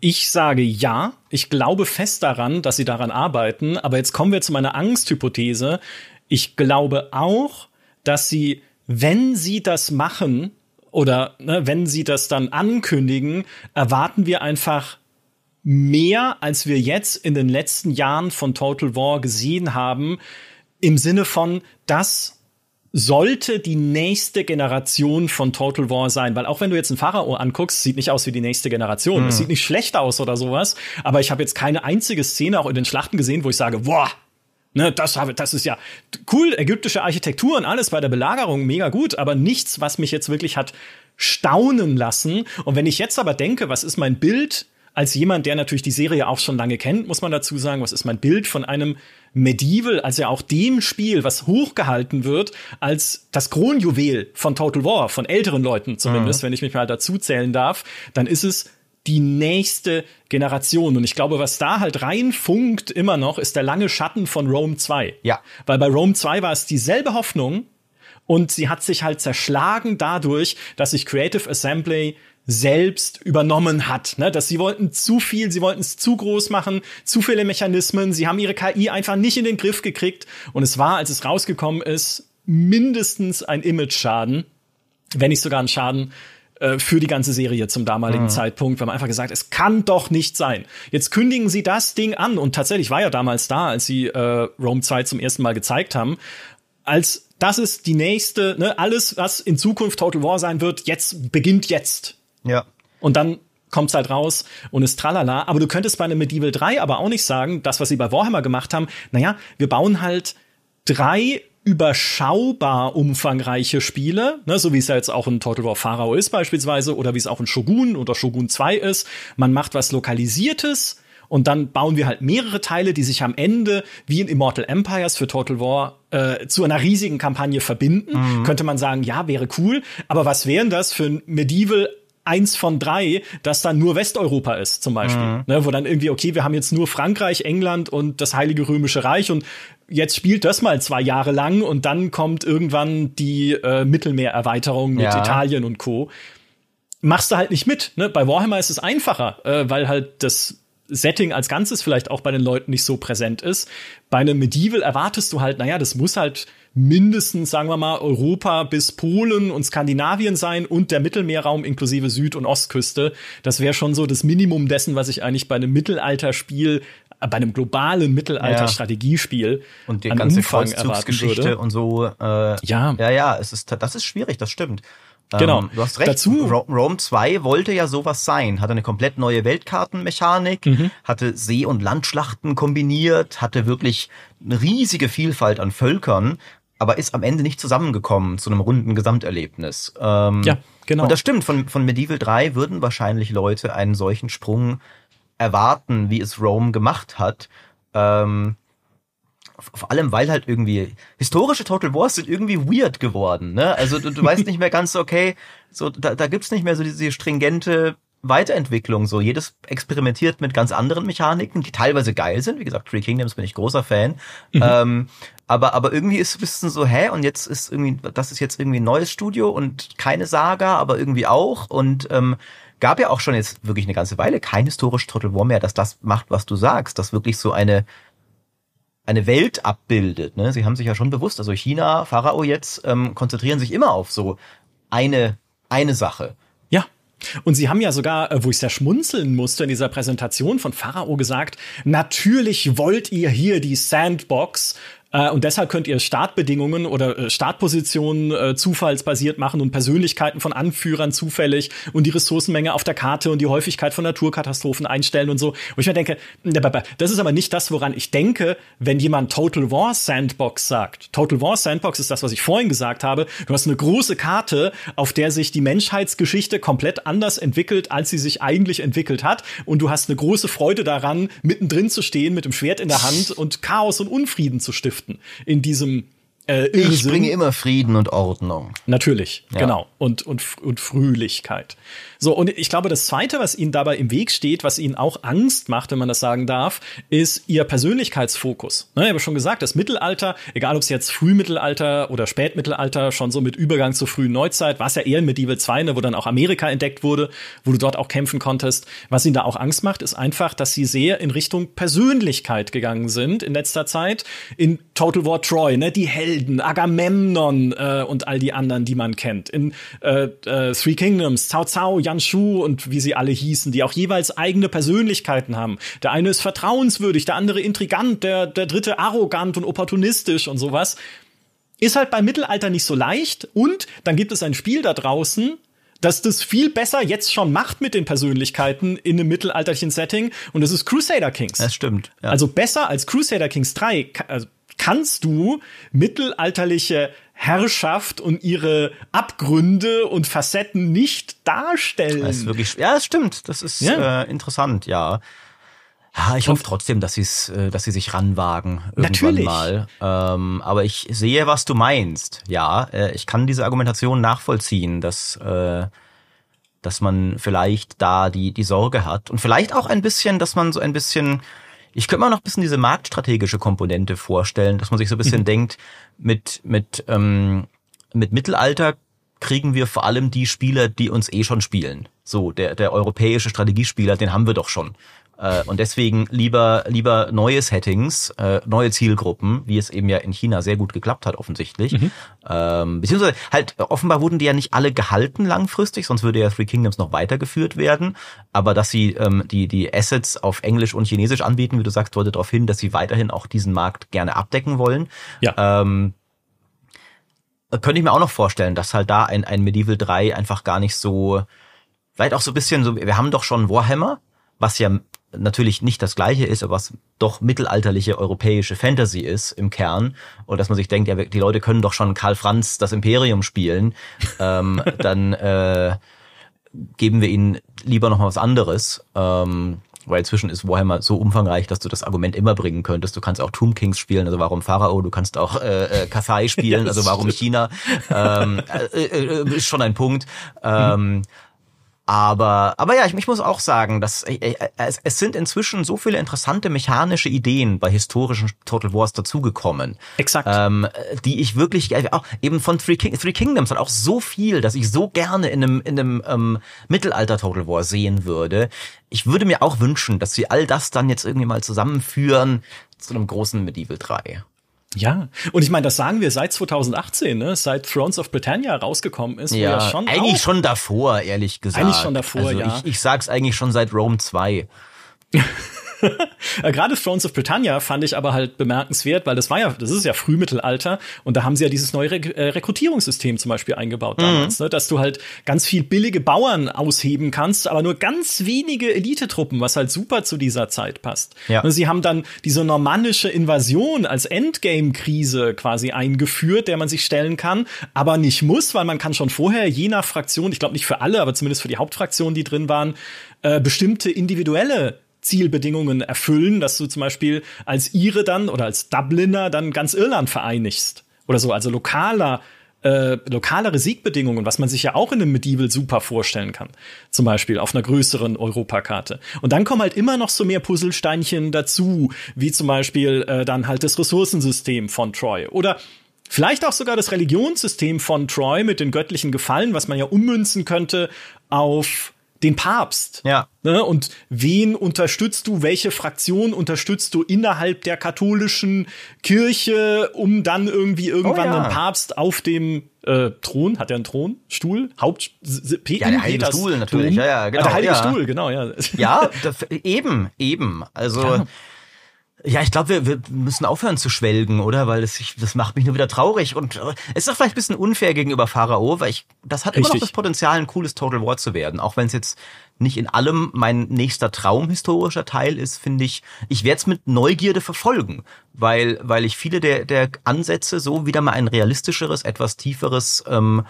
Ich sage ja. Ich glaube fest daran, dass sie daran arbeiten. Aber jetzt kommen wir zu meiner Angsthypothese. Ich glaube auch, dass sie, wenn sie das machen oder ne, wenn sie das dann ankündigen, erwarten wir einfach mehr, als wir jetzt in den letzten Jahren von Total War gesehen haben. Im Sinne von, dass sollte die nächste Generation von Total War sein, weil auch wenn du jetzt ein Pharao anguckst, sieht nicht aus wie die nächste Generation. Mhm. Es sieht nicht schlecht aus oder sowas, aber ich habe jetzt keine einzige Szene auch in den Schlachten gesehen, wo ich sage, boah, ne, das habe das ist ja cool, ägyptische Architektur und alles bei der Belagerung mega gut, aber nichts, was mich jetzt wirklich hat staunen lassen. Und wenn ich jetzt aber denke, was ist mein Bild als jemand, der natürlich die Serie auch schon lange kennt, muss man dazu sagen, was ist mein Bild von einem Medieval, also ja auch dem Spiel, was hochgehalten wird als das Kronjuwel von Total War, von älteren Leuten zumindest, mhm. wenn ich mich mal dazu zählen darf, dann ist es die nächste Generation. Und ich glaube, was da halt reinfunkt immer noch, ist der lange Schatten von Rome 2. Ja. Weil bei Rome 2 war es dieselbe Hoffnung und sie hat sich halt zerschlagen dadurch, dass sich Creative Assembly selbst übernommen hat. Ne? Dass sie wollten zu viel, sie wollten es zu groß machen, zu viele Mechanismen, sie haben ihre KI einfach nicht in den Griff gekriegt und es war, als es rausgekommen ist, mindestens ein Image-Schaden, wenn nicht sogar ein Schaden äh, für die ganze Serie zum damaligen mhm. Zeitpunkt, weil man einfach gesagt, es kann doch nicht sein. Jetzt kündigen sie das Ding an und tatsächlich war ja damals da, als sie äh, Rome 2 zum ersten Mal gezeigt haben, als das ist die nächste, ne, alles, was in Zukunft Total War sein wird, jetzt beginnt jetzt. Ja. Und dann kommt's halt raus und ist tralala. Aber du könntest bei einem Medieval 3 aber auch nicht sagen, das, was sie bei Warhammer gemacht haben, naja, wir bauen halt drei überschaubar umfangreiche Spiele, ne, so wie es ja jetzt auch in Total War Pharaoh ist beispielsweise oder wie es auch in Shogun oder Shogun 2 ist. Man macht was Lokalisiertes und dann bauen wir halt mehrere Teile, die sich am Ende wie in Immortal Empires für Total War äh, zu einer riesigen Kampagne verbinden. Mhm. Könnte man sagen, ja, wäre cool, aber was wären das für ein Medieval eins von drei, das dann nur Westeuropa ist, zum Beispiel. Mhm. Ne, wo dann irgendwie, okay, wir haben jetzt nur Frankreich, England und das Heilige Römische Reich und jetzt spielt das mal zwei Jahre lang und dann kommt irgendwann die äh, Mittelmeererweiterung mit ja. Italien und Co. Machst du halt nicht mit. Ne? Bei Warhammer ist es einfacher, äh, weil halt das Setting als Ganzes vielleicht auch bei den Leuten nicht so präsent ist. Bei einem Medieval erwartest du halt, naja, das muss halt mindestens, sagen wir mal, Europa bis Polen und Skandinavien sein und der Mittelmeerraum inklusive Süd- und Ostküste. Das wäre schon so das Minimum dessen, was ich eigentlich bei einem Mittelalterspiel äh, bei einem globalen Mittelalter-Strategiespiel und die ganze Umfang Kreuzzugsgeschichte und so. Äh, ja, ja, ja, es ist das ist schwierig, das stimmt. Genau. Ähm, du hast recht. Dazu Rome 2 wollte ja sowas sein. Hatte eine komplett neue Weltkartenmechanik, mhm. hatte See- und Landschlachten kombiniert, hatte wirklich eine riesige Vielfalt an Völkern, aber ist am Ende nicht zusammengekommen zu einem runden Gesamterlebnis. Ähm, ja, genau. Und das stimmt. Von, von Medieval 3 würden wahrscheinlich Leute einen solchen Sprung erwarten, wie es Rome gemacht hat. Ähm, vor allem, weil halt irgendwie historische Total Wars sind irgendwie weird geworden. Ne? Also du, du weißt nicht mehr ganz okay, so da, da gibt's nicht mehr so diese stringente Weiterentwicklung. So jedes experimentiert mit ganz anderen Mechaniken, die teilweise geil sind. Wie gesagt, Three Kingdoms bin ich großer Fan. Mhm. Ähm, aber aber irgendwie ist es ein bisschen so, hä? Und jetzt ist irgendwie, das ist jetzt irgendwie ein neues Studio und keine Saga, aber irgendwie auch und ähm, gab ja auch schon jetzt wirklich eine ganze Weile kein historisches Total War mehr, dass das macht, was du sagst, dass wirklich so eine eine Welt abbildet. Ne? Sie haben sich ja schon bewusst, also China, Pharao jetzt, ähm, konzentrieren sich immer auf so eine, eine Sache. Und sie haben ja sogar, äh, wo ich sehr schmunzeln musste in dieser Präsentation von Pharao gesagt, natürlich wollt ihr hier die Sandbox äh, und deshalb könnt ihr Startbedingungen oder äh, Startpositionen äh, zufallsbasiert machen und Persönlichkeiten von Anführern zufällig und die Ressourcenmenge auf der Karte und die Häufigkeit von Naturkatastrophen einstellen und so. Und ich mir denke, das ist aber nicht das, woran ich denke, wenn jemand Total War Sandbox sagt. Total War Sandbox ist das, was ich vorhin gesagt habe. Du hast eine große Karte, auf der sich die Menschheitsgeschichte komplett anders entwickelt, als sie sich eigentlich entwickelt hat. Und du hast eine große Freude daran, mittendrin zu stehen mit dem Schwert in der Hand und Chaos und Unfrieden zu stiften stiften in diesem äh, Ich bringe immer Frieden und Ordnung. Natürlich, ja. genau. Und, und, und Fröhlichkeit. So, und ich glaube, das Zweite, was Ihnen dabei im Weg steht, was Ihnen auch Angst macht, wenn man das sagen darf, ist Ihr Persönlichkeitsfokus. Ne, ich habe schon gesagt, das Mittelalter, egal ob es jetzt Frühmittelalter oder Spätmittelalter, schon so mit Übergang zur frühen Neuzeit, war es ja eher in Medieval 2, ne, wo dann auch Amerika entdeckt wurde, wo du dort auch kämpfen konntest. Was Ihnen da auch Angst macht, ist einfach, dass Sie sehr in Richtung Persönlichkeit gegangen sind in letzter Zeit. In Total War Troy, ne, die Helden, Agamemnon äh, und all die anderen, die man kennt. In äh, äh, Three Kingdoms, Cao Cao, Shu und wie sie alle hießen, die auch jeweils eigene Persönlichkeiten haben. Der eine ist vertrauenswürdig, der andere intrigant, der, der dritte arrogant und opportunistisch und sowas. Ist halt beim Mittelalter nicht so leicht. Und dann gibt es ein Spiel da draußen, das das viel besser jetzt schon macht mit den Persönlichkeiten in einem mittelalterlichen Setting. Und das ist Crusader Kings. Das stimmt. Ja. Also besser als Crusader Kings 3 also kannst du mittelalterliche Herrschaft und ihre Abgründe und Facetten nicht darstellen. Das ist wirklich, ja, das stimmt. Das ist ja. äh, interessant, ja. Ja, ich hoffe trotzdem, dass sie es, äh, dass sie sich ranwagen irgendwann Natürlich. mal. Ähm, aber ich sehe, was du meinst. Ja, äh, ich kann diese Argumentation nachvollziehen, dass äh, dass man vielleicht da die die Sorge hat und vielleicht auch ein bisschen, dass man so ein bisschen ich könnte mir noch ein bisschen diese marktstrategische Komponente vorstellen, dass man sich so ein bisschen mhm. denkt, mit, mit, ähm, mit Mittelalter kriegen wir vor allem die Spieler, die uns eh schon spielen. So, der, der europäische Strategiespieler, den haben wir doch schon. Äh, und deswegen lieber, lieber neue Settings, äh, neue Zielgruppen, wie es eben ja in China sehr gut geklappt hat, offensichtlich. Mhm. Ähm, beziehungsweise halt, offenbar wurden die ja nicht alle gehalten langfristig, sonst würde ja Three Kingdoms noch weitergeführt werden. Aber dass sie ähm, die, die Assets auf Englisch und Chinesisch anbieten, wie du sagst, deutet darauf hin, dass sie weiterhin auch diesen Markt gerne abdecken wollen. Ja. Ähm, könnte ich mir auch noch vorstellen, dass halt da ein, ein Medieval 3 einfach gar nicht so, vielleicht auch so ein bisschen so, wir haben doch schon Warhammer, was ja natürlich nicht das gleiche ist, aber was doch mittelalterliche europäische Fantasy ist im Kern und dass man sich denkt, ja, die Leute können doch schon Karl Franz das Imperium spielen, ähm, dann äh, geben wir ihnen lieber noch mal was anderes. Ähm, weil inzwischen ist Warhammer so umfangreich, dass du das Argument immer bringen könntest. Du kannst auch Tomb Kings spielen, also warum Pharao? Du kannst auch äh, äh, Kathai spielen, also warum China? Ähm, äh, äh, ist schon ein Punkt. Ähm, mhm. Aber, aber ja, ich, ich muss auch sagen, dass äh, äh, es, es sind inzwischen so viele interessante mechanische Ideen bei historischen Total Wars dazugekommen. Exakt. Ähm, die ich wirklich, auch eben von Three, King, Three Kingdoms hat auch so viel, dass ich so gerne in einem, in einem ähm, Mittelalter Total War sehen würde. Ich würde mir auch wünschen, dass sie all das dann jetzt irgendwie mal zusammenführen zu einem großen Medieval 3. Ja, und ich meine, das sagen wir seit 2018, ne? seit Thrones of Britannia rausgekommen ist. Ja, ja schon eigentlich schon davor, ehrlich gesagt. Eigentlich schon davor, also ja. Ich, ich sag's eigentlich schon seit Rome 2. Äh, gerade Thrones of Britannia fand ich aber halt bemerkenswert, weil das war ja, das ist ja Frühmittelalter und da haben sie ja dieses neue Re äh, Rekrutierungssystem zum Beispiel eingebaut mhm. damals, mhm. ne, dass du halt ganz viel billige Bauern ausheben kannst, aber nur ganz wenige Elitetruppen, was halt super zu dieser Zeit passt. Ja. Und sie haben dann diese normannische Invasion als Endgame-Krise quasi eingeführt, der man sich stellen kann, aber nicht muss, weil man kann schon vorher je nach Fraktion, ich glaube nicht für alle, aber zumindest für die Hauptfraktionen, die drin waren, äh, bestimmte individuelle Zielbedingungen erfüllen, dass du zum Beispiel als Ire dann oder als Dubliner dann ganz Irland vereinigst oder so, also lokaler äh, lokalere Siegbedingungen, was man sich ja auch in einem Medieval super vorstellen kann. Zum Beispiel auf einer größeren Europakarte. Und dann kommen halt immer noch so mehr Puzzlesteinchen dazu, wie zum Beispiel äh, dann halt das Ressourcensystem von Troy. Oder vielleicht auch sogar das Religionssystem von Troy mit den göttlichen Gefallen, was man ja ummünzen könnte auf den Papst. Ja. Ne? Und wen unterstützt du? Welche Fraktion unterstützt du innerhalb der katholischen Kirche, um dann irgendwie irgendwann oh, ja. einen Papst auf dem äh, Thron, hat er einen Thron? Stuhl? Haupt P Ja, der Heilige Stuhl natürlich. Ja, ja, genau. Der Heilige ja. Stuhl, genau, ja. Ja, das, eben, eben. Also ja. Ja, ich glaube, wir, wir müssen aufhören zu schwelgen, oder? Weil das, ich, das macht mich nur wieder traurig. Und äh, es ist auch vielleicht ein bisschen unfair gegenüber Pharao, weil ich, das hat Richtig. immer noch das Potenzial, ein cooles Total War zu werden. Auch wenn es jetzt nicht in allem mein nächster Traum historischer Teil ist, finde ich, ich werde es mit Neugierde verfolgen, weil, weil ich viele der, der Ansätze so wieder mal ein realistischeres, etwas tieferes ähm,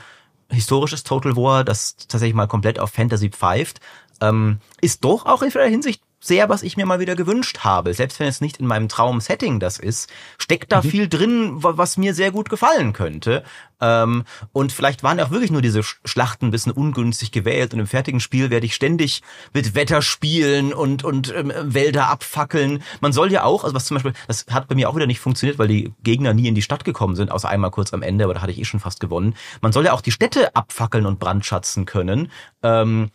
historisches Total War, das tatsächlich mal komplett auf Fantasy pfeift, ähm, ist doch auch in vieler Hinsicht sehr, was ich mir mal wieder gewünscht habe. Selbst wenn es nicht in meinem Traum-Setting das ist, steckt da mhm. viel drin, was mir sehr gut gefallen könnte. Ähm, und vielleicht waren auch wirklich nur diese Schlachten ein bisschen ungünstig gewählt und im fertigen Spiel werde ich ständig mit Wetter spielen und, und ähm, Wälder abfackeln. Man soll ja auch, also was zum Beispiel, das hat bei mir auch wieder nicht funktioniert, weil die Gegner nie in die Stadt gekommen sind, außer einmal kurz am Ende, aber da hatte ich eh schon fast gewonnen. Man soll ja auch die Städte abfackeln und brandschatzen können. Ähm,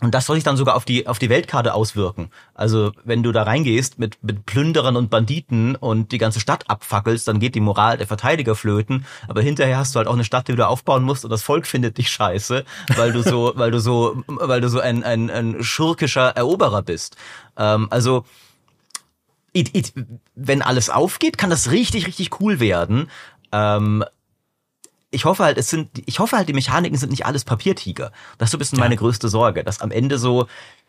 und das soll sich dann sogar auf die, auf die Weltkarte auswirken. Also, wenn du da reingehst mit, mit Plünderern und Banditen und die ganze Stadt abfackelst, dann geht die Moral der Verteidiger flöten. Aber hinterher hast du halt auch eine Stadt, die du aufbauen musst und das Volk findet dich scheiße, weil du so, weil du so, weil du so ein, ein, ein schurkischer Eroberer bist. Ähm, also, it, it, wenn alles aufgeht, kann das richtig, richtig cool werden. Ähm, ich hoffe halt, es sind, ich hoffe halt, die Mechaniken sind nicht alles Papiertiger. Das ist so ein bisschen ja. meine größte Sorge, dass am Ende so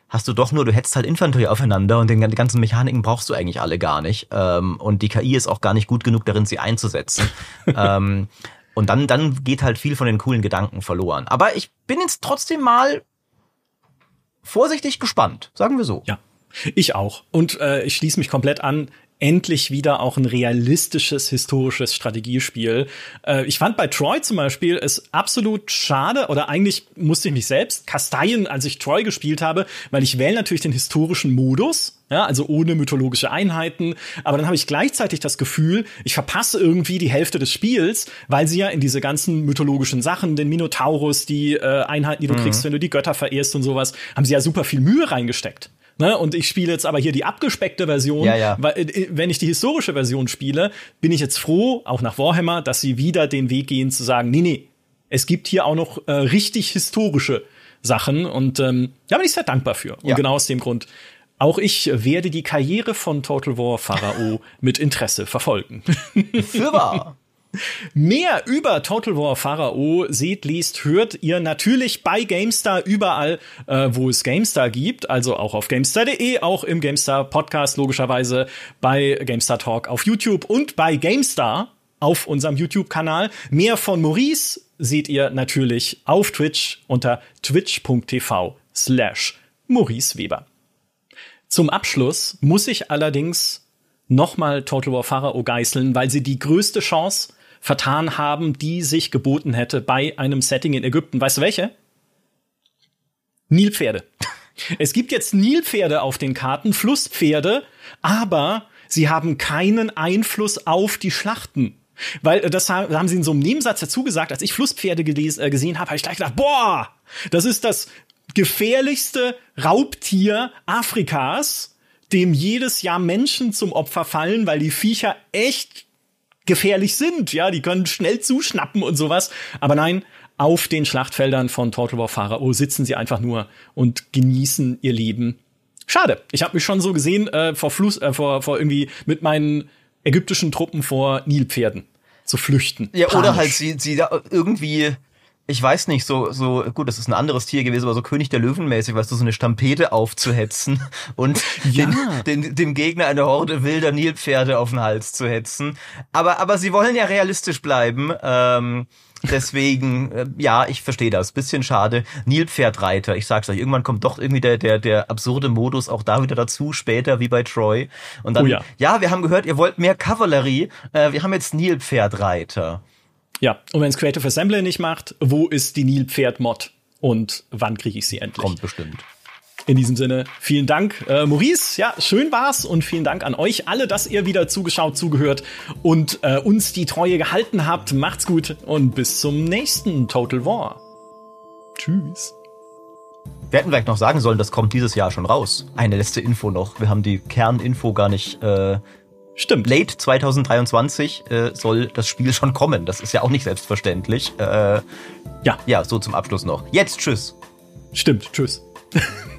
hast du doch nur, du hetzt halt Infanterie aufeinander und den, die ganzen Mechaniken brauchst du eigentlich alle gar nicht. Ähm, und die KI ist auch gar nicht gut genug darin, sie einzusetzen. ähm, und dann, dann geht halt viel von den coolen Gedanken verloren. Aber ich bin jetzt trotzdem mal vorsichtig gespannt, sagen wir so. Ja. Ich auch. Und äh, ich schließe mich komplett an endlich wieder auch ein realistisches historisches Strategiespiel. Äh, ich fand bei Troy zum Beispiel es absolut schade oder eigentlich musste ich mich selbst kasteien, als ich Troy gespielt habe, weil ich wähle natürlich den historischen Modus. Ja, also ohne mythologische Einheiten. Aber dann habe ich gleichzeitig das Gefühl, ich verpasse irgendwie die Hälfte des Spiels, weil sie ja in diese ganzen mythologischen Sachen, den Minotaurus, die äh, Einheiten, die du mhm. kriegst, wenn du die Götter verehrst und sowas, haben sie ja super viel Mühe reingesteckt. Ne? Und ich spiele jetzt aber hier die abgespeckte Version. Ja, ja. Weil, äh, wenn ich die historische Version spiele, bin ich jetzt froh, auch nach Warhammer, dass sie wieder den Weg gehen zu sagen, nee, nee, es gibt hier auch noch äh, richtig historische Sachen. Und ähm, da bin ich sehr dankbar für. Und ja. genau aus dem Grund. Auch ich werde die Karriere von Total War Pharao mit Interesse verfolgen. Für wahr. Mehr über Total War Pharao seht, liest, hört ihr natürlich bei GameStar überall, äh, wo es GameStar gibt, also auch auf GameStar.de, auch im GameStar Podcast logischerweise, bei GameStar Talk auf YouTube und bei GameStar auf unserem YouTube-Kanal. Mehr von Maurice seht ihr natürlich auf Twitch unter twitch.tv slash Maurice Weber. Zum Abschluss muss ich allerdings nochmal Total War Pharao geißeln, weil sie die größte Chance vertan haben, die sich geboten hätte bei einem Setting in Ägypten. Weißt du welche? Nilpferde. Es gibt jetzt Nilpferde auf den Karten, Flusspferde, aber sie haben keinen Einfluss auf die Schlachten. Weil äh, das haben sie in so einem Nebensatz dazu gesagt, als ich Flusspferde äh, gesehen habe, habe ich gleich gedacht, boah, das ist das gefährlichste Raubtier Afrikas, dem jedes Jahr Menschen zum Opfer fallen, weil die Viecher echt gefährlich sind. Ja, die können schnell zuschnappen und sowas. Aber nein, auf den Schlachtfeldern von Total War Pharao sitzen sie einfach nur und genießen ihr Leben. Schade. Ich habe mich schon so gesehen äh, vor Fluss, äh, vor, vor irgendwie mit meinen ägyptischen Truppen vor Nilpferden zu flüchten. Ja, Panisch. oder halt sie, sie da irgendwie ich weiß nicht, so, so, gut, das ist ein anderes Tier gewesen, aber so König der Löwen mäßig, weißt du, so eine Stampede aufzuhetzen und ja. den, den, dem Gegner eine Horde wilder Nilpferde auf den Hals zu hetzen. Aber, aber sie wollen ja realistisch bleiben. Ähm, deswegen, äh, ja, ich verstehe das. Bisschen schade. Nilpferdreiter, ich sag's euch, irgendwann kommt doch irgendwie der, der, der absurde Modus auch da wieder dazu, später wie bei Troy. Und dann, oh ja. ja, wir haben gehört, ihr wollt mehr Kavallerie, äh, wir haben jetzt Nilpferdreiter. Ja, und wenn es Creative Assembly nicht macht, wo ist die Nilpferd-Mod und wann kriege ich sie endlich? Kommt bestimmt. In diesem Sinne, vielen Dank, äh, Maurice. Ja, schön war's und vielen Dank an euch alle, dass ihr wieder zugeschaut, zugehört und äh, uns die Treue gehalten habt. Macht's gut und bis zum nächsten Total War. Tschüss. Wir hätten vielleicht noch sagen sollen, das kommt dieses Jahr schon raus. Eine letzte Info noch. Wir haben die Kerninfo gar nicht äh, Stimmt. Late 2023 äh, soll das Spiel schon kommen. Das ist ja auch nicht selbstverständlich. Äh, ja. Ja, so zum Abschluss noch. Jetzt tschüss. Stimmt, tschüss.